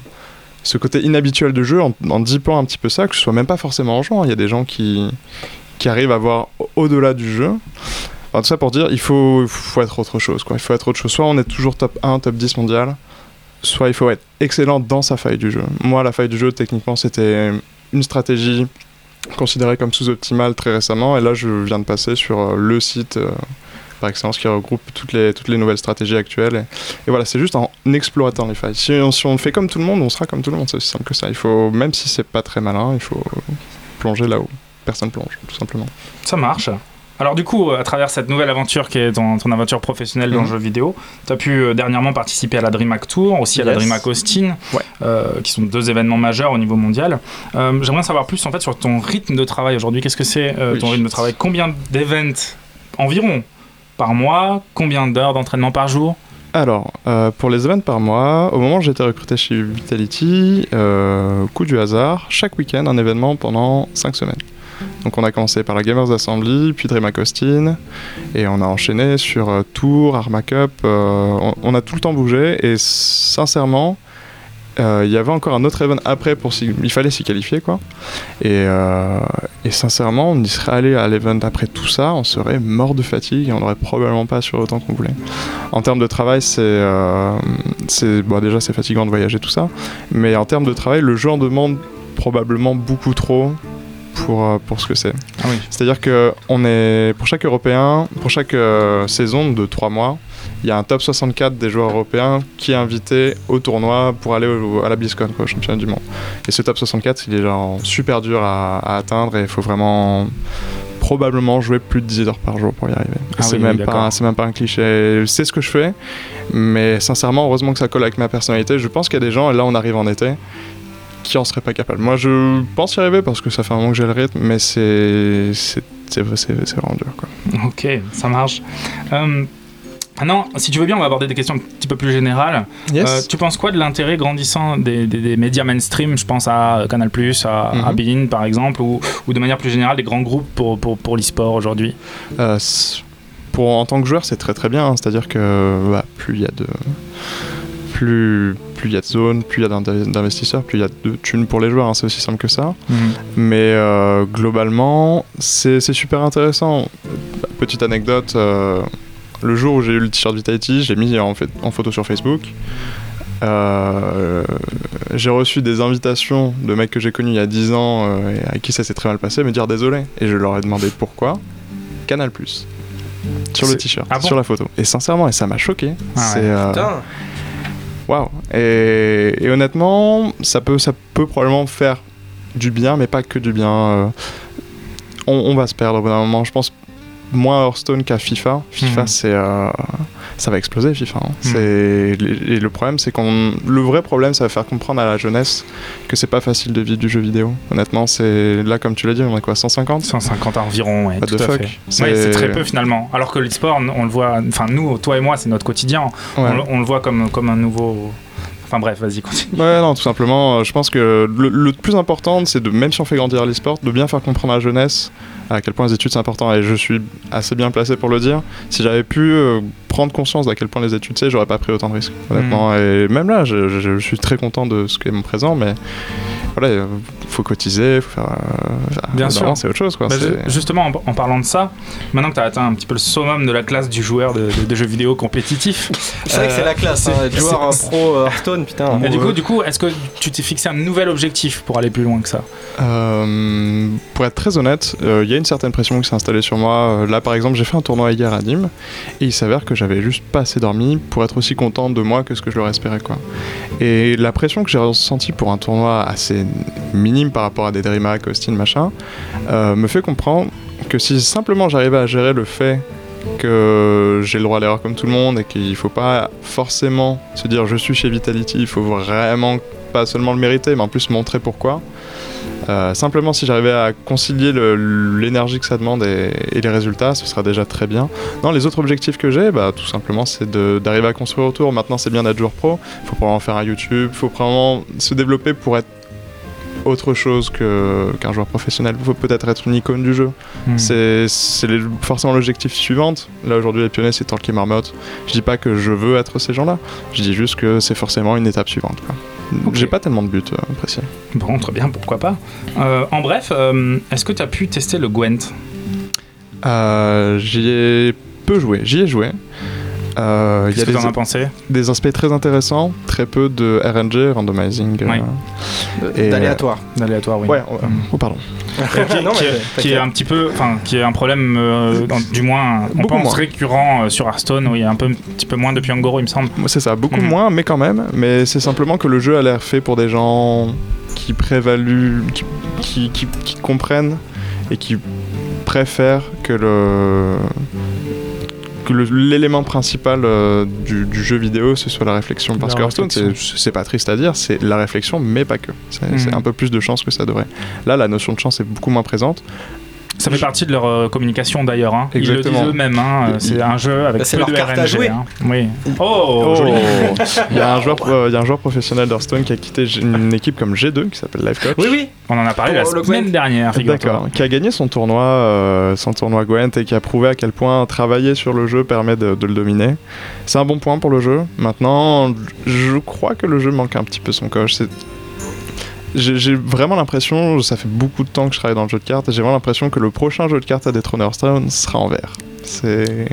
Speaker 3: côté inhabituel de jeu, en, en dipant un petit peu ça, que ce soit même pas forcément en jouant. Il y a des gens qui, qui arrivent à voir au- au-delà du jeu. Tout ça pour dire, il faut, être autre chose. Il faut être autre chose. Soit on est toujours top 1, top 10 mondial, soit il faut être excellent dans sa faille du jeu. Moi, la faille du jeu, techniquement, c'était une stratégie considérée comme sous-optimale très récemment, et là, je viens de passer sur euh, le site euh, par excellence qui regroupe toutes les, nouvelles stratégies actuelles. Et, voilà, c'est juste en exploitant les failles. Si on, si on fait comme tout le monde, on sera comme tout le monde, c'est aussi simple que ça. Il faut, même si c'est pas très malin, il faut plonger là où personne plonge, tout simplement.
Speaker 7: Ça marche. Alors du coup, à travers cette nouvelle aventure qui est ton, ton aventure professionnelle dans le
Speaker 3: Mhm.
Speaker 7: jeu vidéo, tu as pu euh, dernièrement participer à la DreamHack Tour, aussi à la. DreamHack Austin,
Speaker 3: Ouais.
Speaker 7: euh, qui sont deux événements majeurs au niveau mondial. Euh, J'aimerais savoir plus en fait sur ton rythme de travail aujourd'hui. Qu'est-ce que c'est euh,
Speaker 3: Oui.
Speaker 7: ton rythme de travail? Combien d'events environ par mois? Combien d'heures d'entraînement par jour?
Speaker 3: Alors, euh, pour les events par mois, au moment où été recruté chez Vitality, euh, coup du hasard, chaque week-end un événement pendant 5 semaines. Donc on a commencé par la Gamers Assembly, puis DreamHack Austin, et on a enchaîné sur euh, Tour, Arma Cup, euh, on, a tout le temps bougé, et sincèrement, euh, il y avait encore un autre event après, pour il fallait s'y qualifier quoi. Et, sincèrement, on y serait allé à l'event après tout ça, on serait mort de fatigue et on n'aurait probablement pas assuré autant qu'on voulait. En termes de travail, c'est c'est- bon, déjà c'est fatigant de voyager tout ça, mais en termes de travail, le jeu en demande probablement beaucoup trop pour, euh, pour ce que c'est.
Speaker 7: Ah oui.
Speaker 3: C'est-à-dire que on est pour chaque Européen, pour chaque euh, saison de 3 mois, il y a un top 64 des joueurs européens qui est invité au tournoi pour aller au- à la BlizzCon, quoi, au championnat du monde. Et ce top 64, il est genre super dur à, à atteindre et il faut vraiment probablement jouer plus de 10 heures par jour pour y arriver.
Speaker 7: Ah
Speaker 3: c'est
Speaker 7: oui,
Speaker 3: même, pas- même pas un cliché. C'est ce que je fais, mais sincèrement, heureusement que ça colle avec ma personnalité. Je pense qu'il y a des gens, et là on arrive en été, qui en seraient pas capables. Moi je pense y arriver parce que ça fait un moment que j'ai le rythme, mais c'est c'est c'est c'est- c'est vraiment dur. Quoi.
Speaker 7: Ok, ça marche. Euh, Maintenant, si tu veux bien, on va aborder des questions un petit peu plus générales. Euh, tu penses quoi de l'intérêt grandissant des, des- des médias mainstream? Je pense à Canal+, à, à
Speaker 3: Mhm.
Speaker 7: Bein par exemple, ou, ou de manière plus générale des grands groupes pour, pour, pour l'e-sport aujourd'hui?
Speaker 3: Euh, pour en tant que joueur, c'est très très bien. hein. C'est-à-dire que bah, plus il y a de plus plus il y a de zones, plus il y a d'inv- d'investisseurs, plus il y a de thunes pour les joueurs. hein. C'est aussi simple que ça. Mais euh, globalement, c'est super intéressant. Petite anecdote. euh, le jour où j'ai eu le t-shirt Vitality, j'ai mis en, fait, en photo sur Facebook. Euh, j'ai reçu des invitations de mecs que j'ai connus il y a 10 ans euh, et à qui ça s'est très mal passé, me dire désolé. Et je leur ai demandé pourquoi. Canal Plus. Sur le t-shirt,
Speaker 7: Ah bon
Speaker 3: sur la photo. Et sincèrement, et ça m'a choqué.
Speaker 7: Ah ouais.
Speaker 3: Euh,
Speaker 2: Putain.
Speaker 3: Waouh et, honnêtement, ça peut, ça peut probablement faire du bien, mais pas que du bien. euh, on, on va se perdre au bout d'un moment. Je pense moins Hearthstone qu'à FIFA. FIFA,
Speaker 7: Mhm.
Speaker 3: c'est. euh, ça va exploser, FIFA. hein.
Speaker 7: Mhm.
Speaker 3: Et le problème, c'est qu'on. Le vrai problème, ça va faire comprendre à la jeunesse que c'est pas facile de vivre du jeu vidéo. Honnêtement, c'est. Là, comme tu l'as dit, on est quoi 150
Speaker 7: 150 environ, ouais,
Speaker 3: What
Speaker 7: tout
Speaker 3: the
Speaker 7: à
Speaker 3: fuck?
Speaker 7: fait.
Speaker 3: C'est-
Speaker 7: Ouais, très peu finalement. Alors que l'e-sport, on le voit, enfin nous, toi et moi, c'est notre quotidien.
Speaker 3: Ouais.
Speaker 7: On, le- on le voit comme, comme un nouveau. Enfin bref, vas-y, continue.
Speaker 3: Ouais, non, tout simplement, euh, je pense que le, le plus important, c'est de, même si on fait grandir l'e-sport, de bien faire comprendre à la jeunesse à quel point les études c'est important. Et je suis assez bien placé pour le dire. Si j'avais pu euh, prendre conscience d'à quel point les études c'est, j'aurais pas pris autant de risques, honnêtement. Et même là, je, je- je suis très content de ce qui est mon présent, mais voilà, euh, faut cotiser, faut faire. euh,
Speaker 7: Bien sûr.
Speaker 3: c'est autre chose quoi.
Speaker 7: Bah, justement, en, en parlant de ça, maintenant que tu as atteint un petit peu le summum de la classe du joueur de, de- de jeux vidéo compétitif, (laughs)
Speaker 2: C'est vrai que c'est la classe, hein, être joueur euh, pro euh, Hearthstone, putain.
Speaker 7: et du coup, du coup, est-ce que tu t'es fixé un nouvel objectif pour aller plus loin que ça?
Speaker 3: Euh, pour être très honnête, euh, il y a une certaine pression qui s'est installée sur moi. Euh, Là, par exemple, j'ai fait un tournoi hier à Nîmes et il s'avère que j'avais juste pas assez dormi pour être aussi content de moi que ce que je leur espérais. Quoi. Et la pression que j'ai ressentie pour un tournoi assez minime par rapport à des DreamHack, Austin, machin, euh, me fait comprendre que si simplement j'arrivais à gérer le fait que j'ai le droit à l'erreur comme tout le monde et qu'il faut pas forcément se dire je suis chez Vitality, il faut vraiment pas seulement le mériter mais en plus montrer pourquoi. Euh, simplement si j'arrivais à concilier l'énergie que ça demande et, les résultats, ce sera déjà très bien. Non, les autres objectifs que j'ai, bah, tout simplement, c'est d'arriver à construire autour. Maintenant, c'est bien d'être joueur pro. Il faut probablement faire un YouTube. Il faut probablement se développer pour être autre chose que- qu'un joueur professionnel. Il faut peut-être être une icône du jeu.
Speaker 7: Hmm.
Speaker 3: C'est forcément l'objectif suivant. Là, aujourd'hui, les pionniers, c'est Talkie Marmotte. Je dis pas que je veux être ces gens-là. Je dis juste que c'est forcément une étape suivante. quoi.
Speaker 7: Ok.
Speaker 3: J'ai pas tellement de buts euh, précis.
Speaker 7: Bon, très bien, pourquoi pas. Euh, en bref, euh, est-ce que tu as pu tester le Gwent?
Speaker 3: J'y ai peu joué. J'y ai joué. Euh, Il y
Speaker 7: Qu'est-ce
Speaker 3: a
Speaker 7: que
Speaker 3: des,
Speaker 7: t'en as pensé
Speaker 3: des aspects très intéressants, très peu de RNG, randomizing. euh,
Speaker 7: Oui.
Speaker 3: et,
Speaker 2: D'aléatoire.
Speaker 7: D'aléatoire, oui.
Speaker 3: Ouais, ouais.
Speaker 7: Mm.
Speaker 3: Oh, pardon.
Speaker 7: qui,
Speaker 2: Non,
Speaker 7: qui est, qui est un petit peu, enfin, qui est un problème, euh, dans- du moins, on
Speaker 3: Beaucoup
Speaker 7: pense
Speaker 3: moins.
Speaker 7: récurrent euh, sur Hearthstone, où il y a un peu, un petit peu moins depuis Angoro, il me semble.
Speaker 3: Moi, C'est ça, beaucoup
Speaker 7: Mhm.
Speaker 3: moins, mais quand même. Mais c'est simplement que le jeu a l'air fait pour des gens qui prévaluent, qui, qui, qui- qui comprennent et qui préfèrent que le que l'élément principal euh, du, du jeu vidéo ce soit la réflexion. Parce
Speaker 5: La
Speaker 3: que Hearthstone c'est- pas triste à dire c'est la réflexion mais pas que. C'est
Speaker 7: Mhm.
Speaker 3: c'est un peu plus de chance que ça devrait. Là la notion de chance est beaucoup moins présente
Speaker 7: Ça fait partie de leur euh, communication d'ailleurs. Hein. Ils le
Speaker 3: Exactement.
Speaker 7: disent eux-mêmes. Hein. C'est un jeu avec
Speaker 2: Bah,
Speaker 7: peu
Speaker 2: leur
Speaker 7: de
Speaker 2: carte à
Speaker 7: RNG.
Speaker 2: jouer.
Speaker 7: hein. Oui. Oh, joli. (laughs)
Speaker 3: il y a un joueur euh, il y a un joueur professionnel d'Hearthstone qui a quitté une équipe comme G2 qui s'appelle Life Coach
Speaker 2: Oui, oui.
Speaker 7: On en a parlé la semaine
Speaker 2: Gwent.
Speaker 7: dernière.
Speaker 3: D'accord, qui a gagné son tournoi, euh, son tournoi Gwent et qui a prouvé à quel point travailler sur le jeu permet de, de le dominer. C'est un bon point pour le jeu. Maintenant, je crois que le jeu manque un petit peu son coche. C'est- J'ai vraiment l'impression, ça fait beaucoup de temps que je travaille dans le jeu de cartes, j'ai vraiment l'impression que le prochain jeu de cartes à détrôner Hearthstone sera en vert. C'est.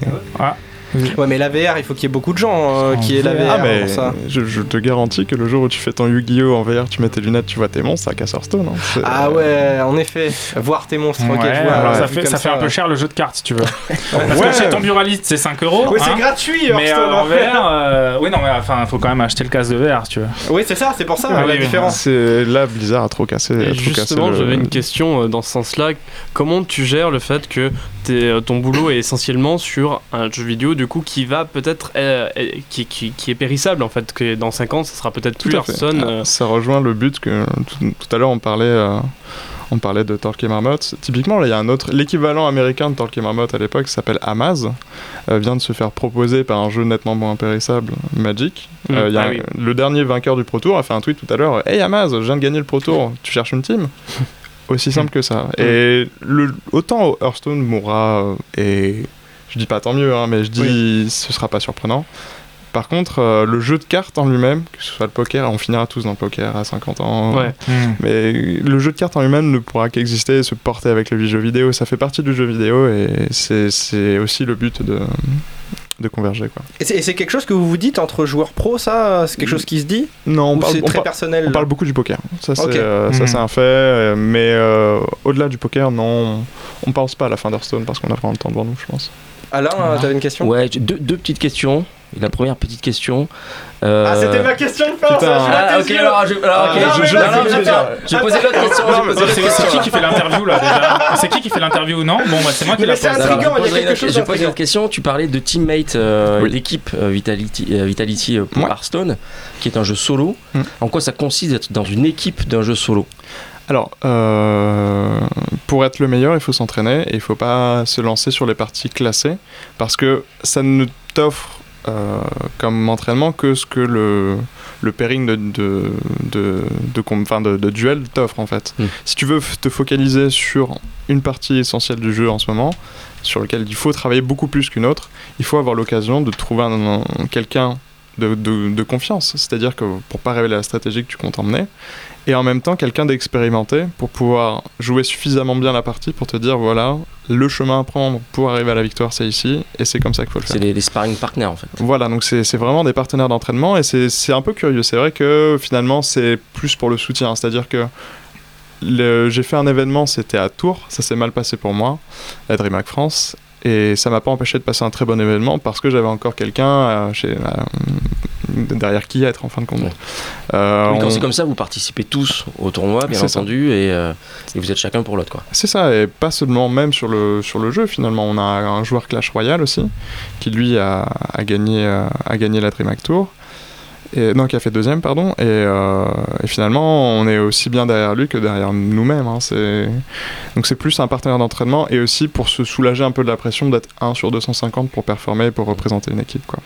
Speaker 2: Ouais, mais la VR, il faut qu'il y ait beaucoup de gens euh, qui aient la VR
Speaker 3: Ah, mais
Speaker 2: pour ça.
Speaker 3: je, je te garantis que le jour où tu fais ton Yu-Gi-Oh! en VR, tu mets tes lunettes, tu vois tes monstres, ça casse Hearthstone. hein.
Speaker 2: Ah ouais, en effet. Voir tes monstres. ok,
Speaker 7: Ouais,
Speaker 2: je vois,
Speaker 7: alors
Speaker 2: ouais,
Speaker 7: ça, fait,
Speaker 2: comme
Speaker 7: ça fait un peu cher le jeu de cartes si tu veux. (laughs) Parce
Speaker 3: Ouais.
Speaker 7: que chez ton buraliste c'est 5 euros.
Speaker 2: Oui, c'est
Speaker 7: hein.
Speaker 2: gratuit,
Speaker 7: Mais
Speaker 2: Hearthstone.
Speaker 7: euh, en VR, euh, oui, non, mais enfin, faut quand même acheter le casque de VR si tu veux.
Speaker 2: Oui, c'est ça, c'est pour ça
Speaker 7: Ah,
Speaker 2: la
Speaker 7: oui,
Speaker 2: différence.
Speaker 3: Là Blizzard a trop cassé. a trop
Speaker 5: justement,
Speaker 3: le-
Speaker 5: j'avais une question euh, dans ce sens-là. Comment tu gères le fait que ton boulot est essentiellement sur un jeu vidéo, du coup, qui va peut-être. euh, euh, qui, qui, qui est périssable, en fait, que dans 5 ans, ça sera peut-être plus. Hearthstone.
Speaker 3: Ah,
Speaker 5: euh,
Speaker 3: Ça rejoint le but que tout, tout à l'heure on parlait. euh, on parlait de Torque et Marmotte. Typiquement, là, il y a un autre. L'équivalent américain de Torque et Marmotte à l'époque s'appelle Amaz, euh, vient de se faire proposer par un jeu nettement moins périssable, Magic.
Speaker 5: Mm.
Speaker 3: Euh, il y a
Speaker 5: Ah
Speaker 3: un-
Speaker 5: oui.
Speaker 3: Le dernier vainqueur du Pro Tour a fait un tweet tout à l'heure Hey Amaz, je viens de gagner le Pro Tour, tu cherches une team? Aussi simple que ça. Et le, autant Hearthstone mourra, euh, et je dis pas tant mieux, hein, mais je dis ce sera pas surprenant. Par contre, euh, le jeu de cartes en lui-même, que ce soit le poker, on finira tous dans le poker à 50 ans.
Speaker 5: Ouais.
Speaker 3: Mais le jeu de cartes en lui-même ne pourra qu'exister et se porter avec le jeu vidéo. Ça fait partie du jeu vidéo et c'est aussi le but de, de converger. Quoi.
Speaker 2: Et c'est quelque chose que vous vous dites entre joueurs pro, ça C'est quelque chose qui se dit?
Speaker 3: Non, on parle,
Speaker 2: c'est
Speaker 3: on
Speaker 2: très personnel?
Speaker 3: on parle beaucoup du poker. Ça, c'est euh, c'est un fait. euh, Mais euh, au-delà du poker, non, on pense pas à la fin d'Hearthstone parce qu'on a vraiment le temps devant nous, je pense.
Speaker 2: Alain, t'avais une question
Speaker 8: Ouais, deux, deux petites questions. La première petite question. euh,
Speaker 2: Ah, c'était ma question de
Speaker 8: Ah, ok, alors, je, alors,
Speaker 2: Ah, non,
Speaker 8: je, je-
Speaker 2: attends.
Speaker 8: l'autre question.
Speaker 7: C'est qui qui fait l'interview là déjà C'est qui qui fait l'interview non Bon, bah c'est moi qui
Speaker 2: Mais
Speaker 7: la pose.
Speaker 8: Alors, je poserai une-
Speaker 2: chose
Speaker 8: J'ai posé
Speaker 2: d'intriguant.
Speaker 8: une question. Tu parlais de teammate, euh,
Speaker 3: Oui.
Speaker 8: l'équipe euh, Vitality, euh, Vitality pour
Speaker 3: Ouais.
Speaker 8: Hearthstone, qui est un jeu solo.
Speaker 3: Mm.
Speaker 8: En quoi ça consiste d'être dans une équipe d'un jeu solo?
Speaker 3: Alors, euh, pour être le meilleur, il faut s'entraîner et il faut pas se lancer sur les parties classées parce que ça ne t'offre euh, comme entraînement que ce que le, le pairing de, de, de, de, enfin, de- de duel t'offre en fait.
Speaker 8: Mm.
Speaker 3: Si tu veux te focaliser sur une partie essentielle du jeu en ce moment, sur lequel il faut travailler beaucoup plus qu'une autre, il faut avoir l'occasion de trouver un- un- quelqu'un de, de- de confiance. C'est-à-dire que pour pas révéler la stratégie que tu comptes emmener, et en même temps quelqu'un d'expérimenté pour pouvoir jouer suffisamment bien la partie pour te dire voilà, le chemin à prendre pour arriver à la victoire c'est ici, et c'est comme ça qu'il faut le faire.
Speaker 8: C'est les, les sparring partners en fait.
Speaker 3: Voilà, donc c'est vraiment des partenaires d'entraînement et c'est un peu curieux. C'est vrai que finalement c'est plus pour le soutien, c'est-à-dire que j'ai fait un événement, c'était à Tours, ça s'est mal passé pour moi, à DreamHack France, et ça m'a pas empêché de passer un très bon événement parce que j'avais encore quelqu'un euh, chez- euh, derrière qui être en fin de compte.
Speaker 8: Ouais.
Speaker 3: Euh,
Speaker 8: Oui, quand
Speaker 3: on-
Speaker 8: c'est comme ça, vous participez tous au tournoi, bien entendu, et, euh, et vous êtes chacun pour l'autre quoi.
Speaker 3: C'est ça, et pas seulement même sur le, sur le jeu finalement. On a un joueur Clash Royale aussi, qui lui a, a gagné, euh, a gagné la DreamHack Tour. Et, non, qui a fait deuxième, pardon. Et, euh, et finalement, on est aussi bien derrière lui que derrière nous-mêmes. hein. Donc c'est plus un partenaire d'entraînement et aussi pour se soulager un peu de la pression d'être 1 sur 250 pour performer et pour représenter une équipe. Quoi.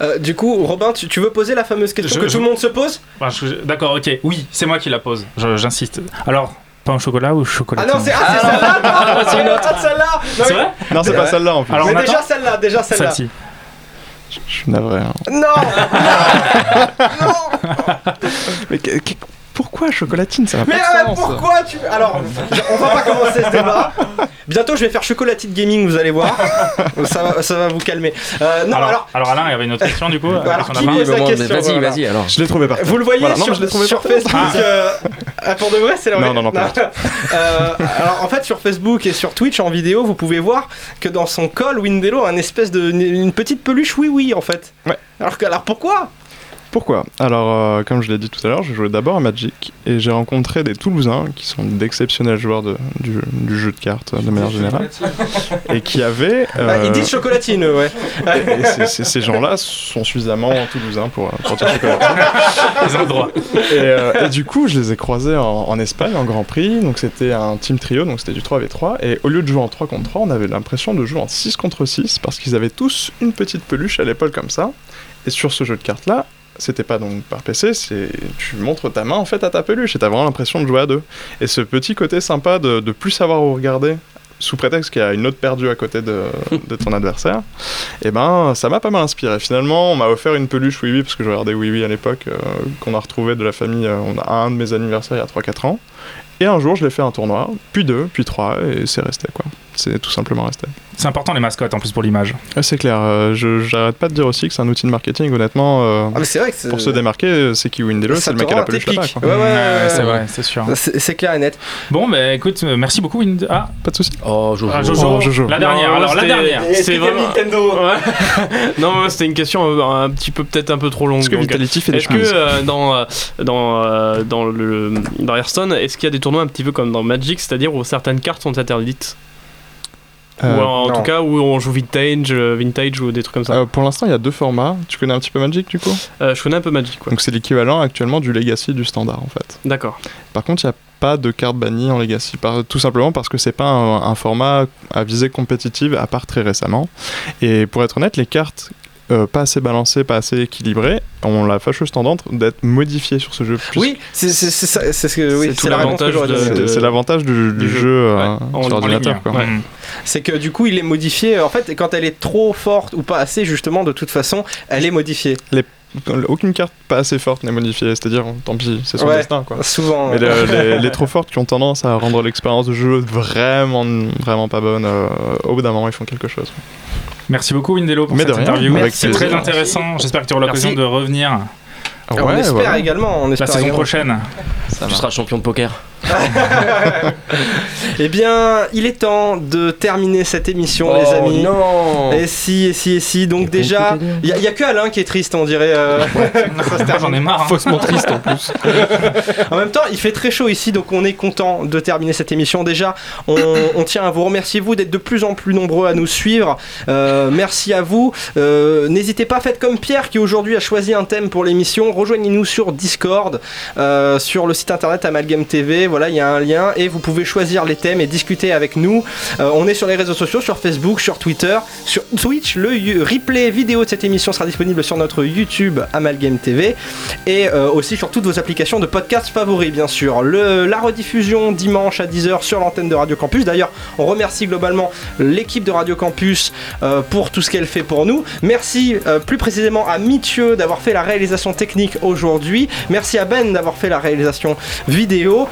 Speaker 2: Euh, du coup, Robin, tu, tu veux poser la fameuse question
Speaker 7: Je-
Speaker 2: que
Speaker 7: je-
Speaker 2: tout le monde se pose?
Speaker 7: Bah, je- D'accord, ok. Oui, c'est moi qui la pose. J'insiste. Alors, pain au chocolat ou chocolat
Speaker 2: Ah non, c'est ah, c'est celle-là Ah, c'est une autre celle-là Non,
Speaker 7: C'est
Speaker 2: mais-
Speaker 7: vrai?
Speaker 3: Non, c'est pas celle-là en plus.
Speaker 7: Alors,
Speaker 2: Mais déjà celle-là, déjà celle-là.
Speaker 7: Celle-ci.
Speaker 3: Je suis navré. hein.
Speaker 2: Non (laughs)
Speaker 3: Mais que- que- pourquoi chocolatine Ça va
Speaker 2: Mais
Speaker 3: pas
Speaker 2: euh,
Speaker 3: de sens.
Speaker 2: pourquoi tu. Alors, on va pas commencer ce débat. Bientôt, je vais faire chocolatine gaming, vous allez voir. Ça va, ça va vous calmer. Euh, non,
Speaker 7: alors,
Speaker 2: alors.
Speaker 7: alors, Alain, il y avait une autre question du coup.
Speaker 2: Alors, qui question,
Speaker 8: Vas-y,
Speaker 2: voilà.
Speaker 8: vas-y alors.
Speaker 3: Je l'ai trouvé parfait.
Speaker 2: Vous le voyez
Speaker 3: Voilà, non,
Speaker 2: sur,
Speaker 3: je trouvé.
Speaker 2: Facebook. euh, ah, pour de vrai, c'est la
Speaker 3: Non, non, non, pas (laughs)
Speaker 2: Euh, alors, en fait, sur Facebook et sur Twitch en vidéo, vous pouvez voir que dans son col, Windelo a une espèce de. une, une petite peluche oui, oui, en fait.
Speaker 3: Ouais.
Speaker 2: Alors, que, alors pourquoi?
Speaker 3: Pourquoi Alors, euh, comme je l'ai dit tout à l'heure, je jouais d'abord à Magic et j'ai rencontré des Toulousains qui sont d'exceptionnels joueurs de- du, du jeu de cartes de manière générale (laughs) et qui avaient.
Speaker 2: Bah,
Speaker 3: euh,
Speaker 2: Ils disent chocolatine, ouais.
Speaker 3: et ces- gens-là sont suffisamment toulousains pour, euh, pour dire chocolatine. (laughs)
Speaker 7: Ils ont le droit.
Speaker 3: Et, euh, et du coup, je les ai croisés en, en Espagne, en Grand Prix. Donc, c'était un team trio, donc c'était du 3v3. Et au lieu de jouer en 3 contre 3, on avait l'impression de jouer en 6 contre 6 parce qu'ils avaient tous une petite peluche à l'épaule comme ça. Et sur ce jeu de cartes-là, c'était pas donc par PC, c'est tu montres ta main en fait à ta peluche et t'as vraiment l'impression de jouer à deux. Et ce petit côté sympa de, de plus savoir où regarder, sous prétexte qu'il y a une autre perdue à côté de, (laughs) de ton adversaire, et ben ça m'a pas mal inspiré. Finalement, on m'a offert une peluche Oui Oui, parce que je regardais Oui Oui à l'époque, euh, qu'on a retrouvé de la famille, euh, on a un de mes anniversaires il y a 3-4 ans. Et un jour, je l'ai fait un tournoi, puis deux, puis trois, et c'est resté quoi. C'est tout simplement resté.
Speaker 7: C'est important les mascottes en plus pour l'image.
Speaker 3: Ah, c'est clair, euh, je j'arrête pas de dire aussi que c'est un outil de marketing, honnêtement. euh,
Speaker 2: Ah, mais c'est vrai que c'est.
Speaker 3: pour se démarquer, c'est qui Windelo, c'est le mec à la peluche là-bas.
Speaker 2: Ouais, ouais, ouais,
Speaker 7: c'est
Speaker 2: ouais.
Speaker 7: vrai, c'est sûr.
Speaker 2: C'est clair et net.
Speaker 7: Bon, bah écoute, euh, merci beaucoup. Wind- Ah,
Speaker 3: Pas de soucis.
Speaker 8: Oh, Jojo.
Speaker 7: ah, Jojo,
Speaker 3: Oh, Jojo.
Speaker 7: la dernière.
Speaker 5: Non,
Speaker 7: alors la dernière.
Speaker 5: C'est vraiment-
Speaker 2: Nintendo.
Speaker 5: Ouais. (laughs) non, c'était une question un petit peu peut-être un peu trop longue.
Speaker 3: Est-ce que Vitality fait des
Speaker 5: Est-ce que dans, dans, dans, le, dans Hearthstone, est-ce qu'il y a des tournois un petit peu comme dans Magic, c'est-à-dire où certaines cartes sont interdites
Speaker 3: Euh,
Speaker 5: Ou en
Speaker 2: non.
Speaker 5: tout cas où on joue vintage, euh, vintage ou des trucs comme ça
Speaker 3: euh, Pour l'instant, il y a deux formats. Tu connais un petit peu Magic du coup
Speaker 5: Euh, Je connais un peu Magic, quoi.
Speaker 3: Donc c'est l'équivalent actuellement du Legacy du standard en fait.
Speaker 5: D'accord.
Speaker 3: Par contre, il n'y a pas de carte bannie en Legacy, par- tout simplement parce que c'est pas un, un format à visée compétitive, à part très récemment. Et pour être honnête, les cartes euh, pas assez balancées, pas assez équilibrées, ont la fâcheuse tendance d'être modifiées sur ce jeu. Plus-
Speaker 2: Oui, c'est c'est- c'est ça- c'est ce que oui,
Speaker 5: C'est l'avantage.
Speaker 3: C'est du, jeu,
Speaker 5: jeu.
Speaker 3: euh,
Speaker 5: Ouais, en-
Speaker 3: sur
Speaker 5: en
Speaker 3: ordinateur.
Speaker 7: Ouais.
Speaker 2: C'est que du coup, il est modifié. En fait, quand elle est trop forte ou pas assez, justement, de toute façon, elle est modifiée.
Speaker 3: Aucune carte pas assez forte n'est modifiée, c'est-à-dire tant pis, c'est son
Speaker 2: Ouais.
Speaker 3: destin. Quoi.
Speaker 2: Souvent.
Speaker 3: Mais
Speaker 2: euh,
Speaker 3: le- les, les trop fortes qui ont tendance à rendre l'expérience de jeu vraiment, vraiment pas bonne, euh, au bout d'un moment ils font quelque chose.
Speaker 7: Merci beaucoup Windelo pour
Speaker 3: Mais
Speaker 7: cette interview. C'est très intéressant. J'espère que tu auras l'occasion de revenir
Speaker 2: on espère également. On
Speaker 7: la saison
Speaker 2: également.
Speaker 7: prochaine.
Speaker 8: Tu seras champion de poker.
Speaker 2: Eh bien, il est temps de terminer cette émission, les
Speaker 8: Oh
Speaker 2: amis.
Speaker 8: non
Speaker 2: Et si, et si, et si. Donc,
Speaker 8: a
Speaker 2: déjà, il n'y a, que Alain qui est triste, on dirait. euh, (laughs)
Speaker 7: J'en ai marre. hein.
Speaker 4: Faussement triste en plus.
Speaker 2: En même temps, il fait très chaud ici, donc on est content de terminer cette émission. Déjà, on, on tient à vous remercier, vous, d'être de plus en plus nombreux à nous suivre. Euh, merci à vous. Euh, N'hésitez pas, faites comme Pierre qui aujourd'hui a choisi un thème pour l'émission. Rejoignez-nous sur Discord, euh, sur le site internet Amalgame TV. Voilà, il y a un lien et vous pouvez choisir les thèmes et discuter avec nous. Euh, on est sur les réseaux sociaux, sur Facebook, sur Twitter, sur Twitch. Le replay vidéo de cette émission sera disponible sur notre YouTube Amalgame TV et euh, aussi sur toutes vos applications de podcast favoris, bien sûr. La rediffusion dimanche à 10h sur l'antenne de Radio Campus. D'ailleurs, on remercie globalement l'équipe de Radio Campus euh, pour tout ce qu'elle fait pour nous. Merci plus précisément à Mithieu d'avoir fait la réalisation technique aujourd'hui. Merci à Ben d'avoir fait la réalisation vidéo.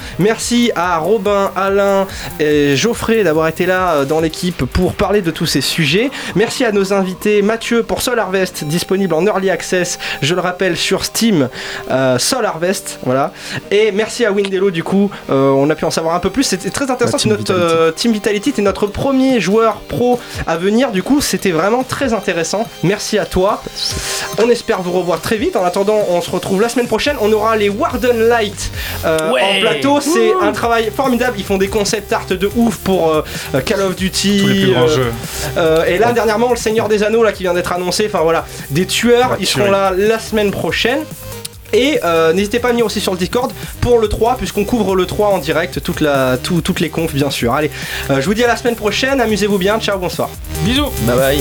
Speaker 2: À Robin, Alain et Geoffrey d'avoir été là euh, dans l'équipe pour parler de tous ces sujets. Merci à nos invités Mathieu pour Soul Harvest disponible en early access, je le rappelle sur Steam, euh, Soul Harvest, voilà. Et merci à Windello du coup, euh, on a pu en savoir un peu plus. C'était très intéressant.
Speaker 6: Team
Speaker 2: notre euh, Team Vitality était notre premier joueur pro à venir. Du coup, c'était vraiment très intéressant. Merci à toi. On espère vous revoir très vite. En attendant, on se retrouve la semaine prochaine. On aura les Warden Light euh,
Speaker 5: Ouais.
Speaker 2: en plateau. C'est un travail formidable. Ils font des concept art de ouf pour euh, euh, Call of Duty.
Speaker 7: Tous les plus grands
Speaker 2: euh,
Speaker 7: jeux.
Speaker 2: euh, et là, dernièrement, le Seigneur des Anneaux là qui vient d'être annoncé. Enfin voilà, des tueurs. Ils seront là la semaine prochaine. Et euh, n'hésitez pas à venir aussi sur le Discord pour le 3, puisqu'on couvre le 3 en direct, toute la, tout- toutes les confs bien sûr. Allez, euh, je vous dis à la semaine prochaine, amusez-vous bien, ciao, bonsoir.
Speaker 7: Bisous
Speaker 8: Bye bye.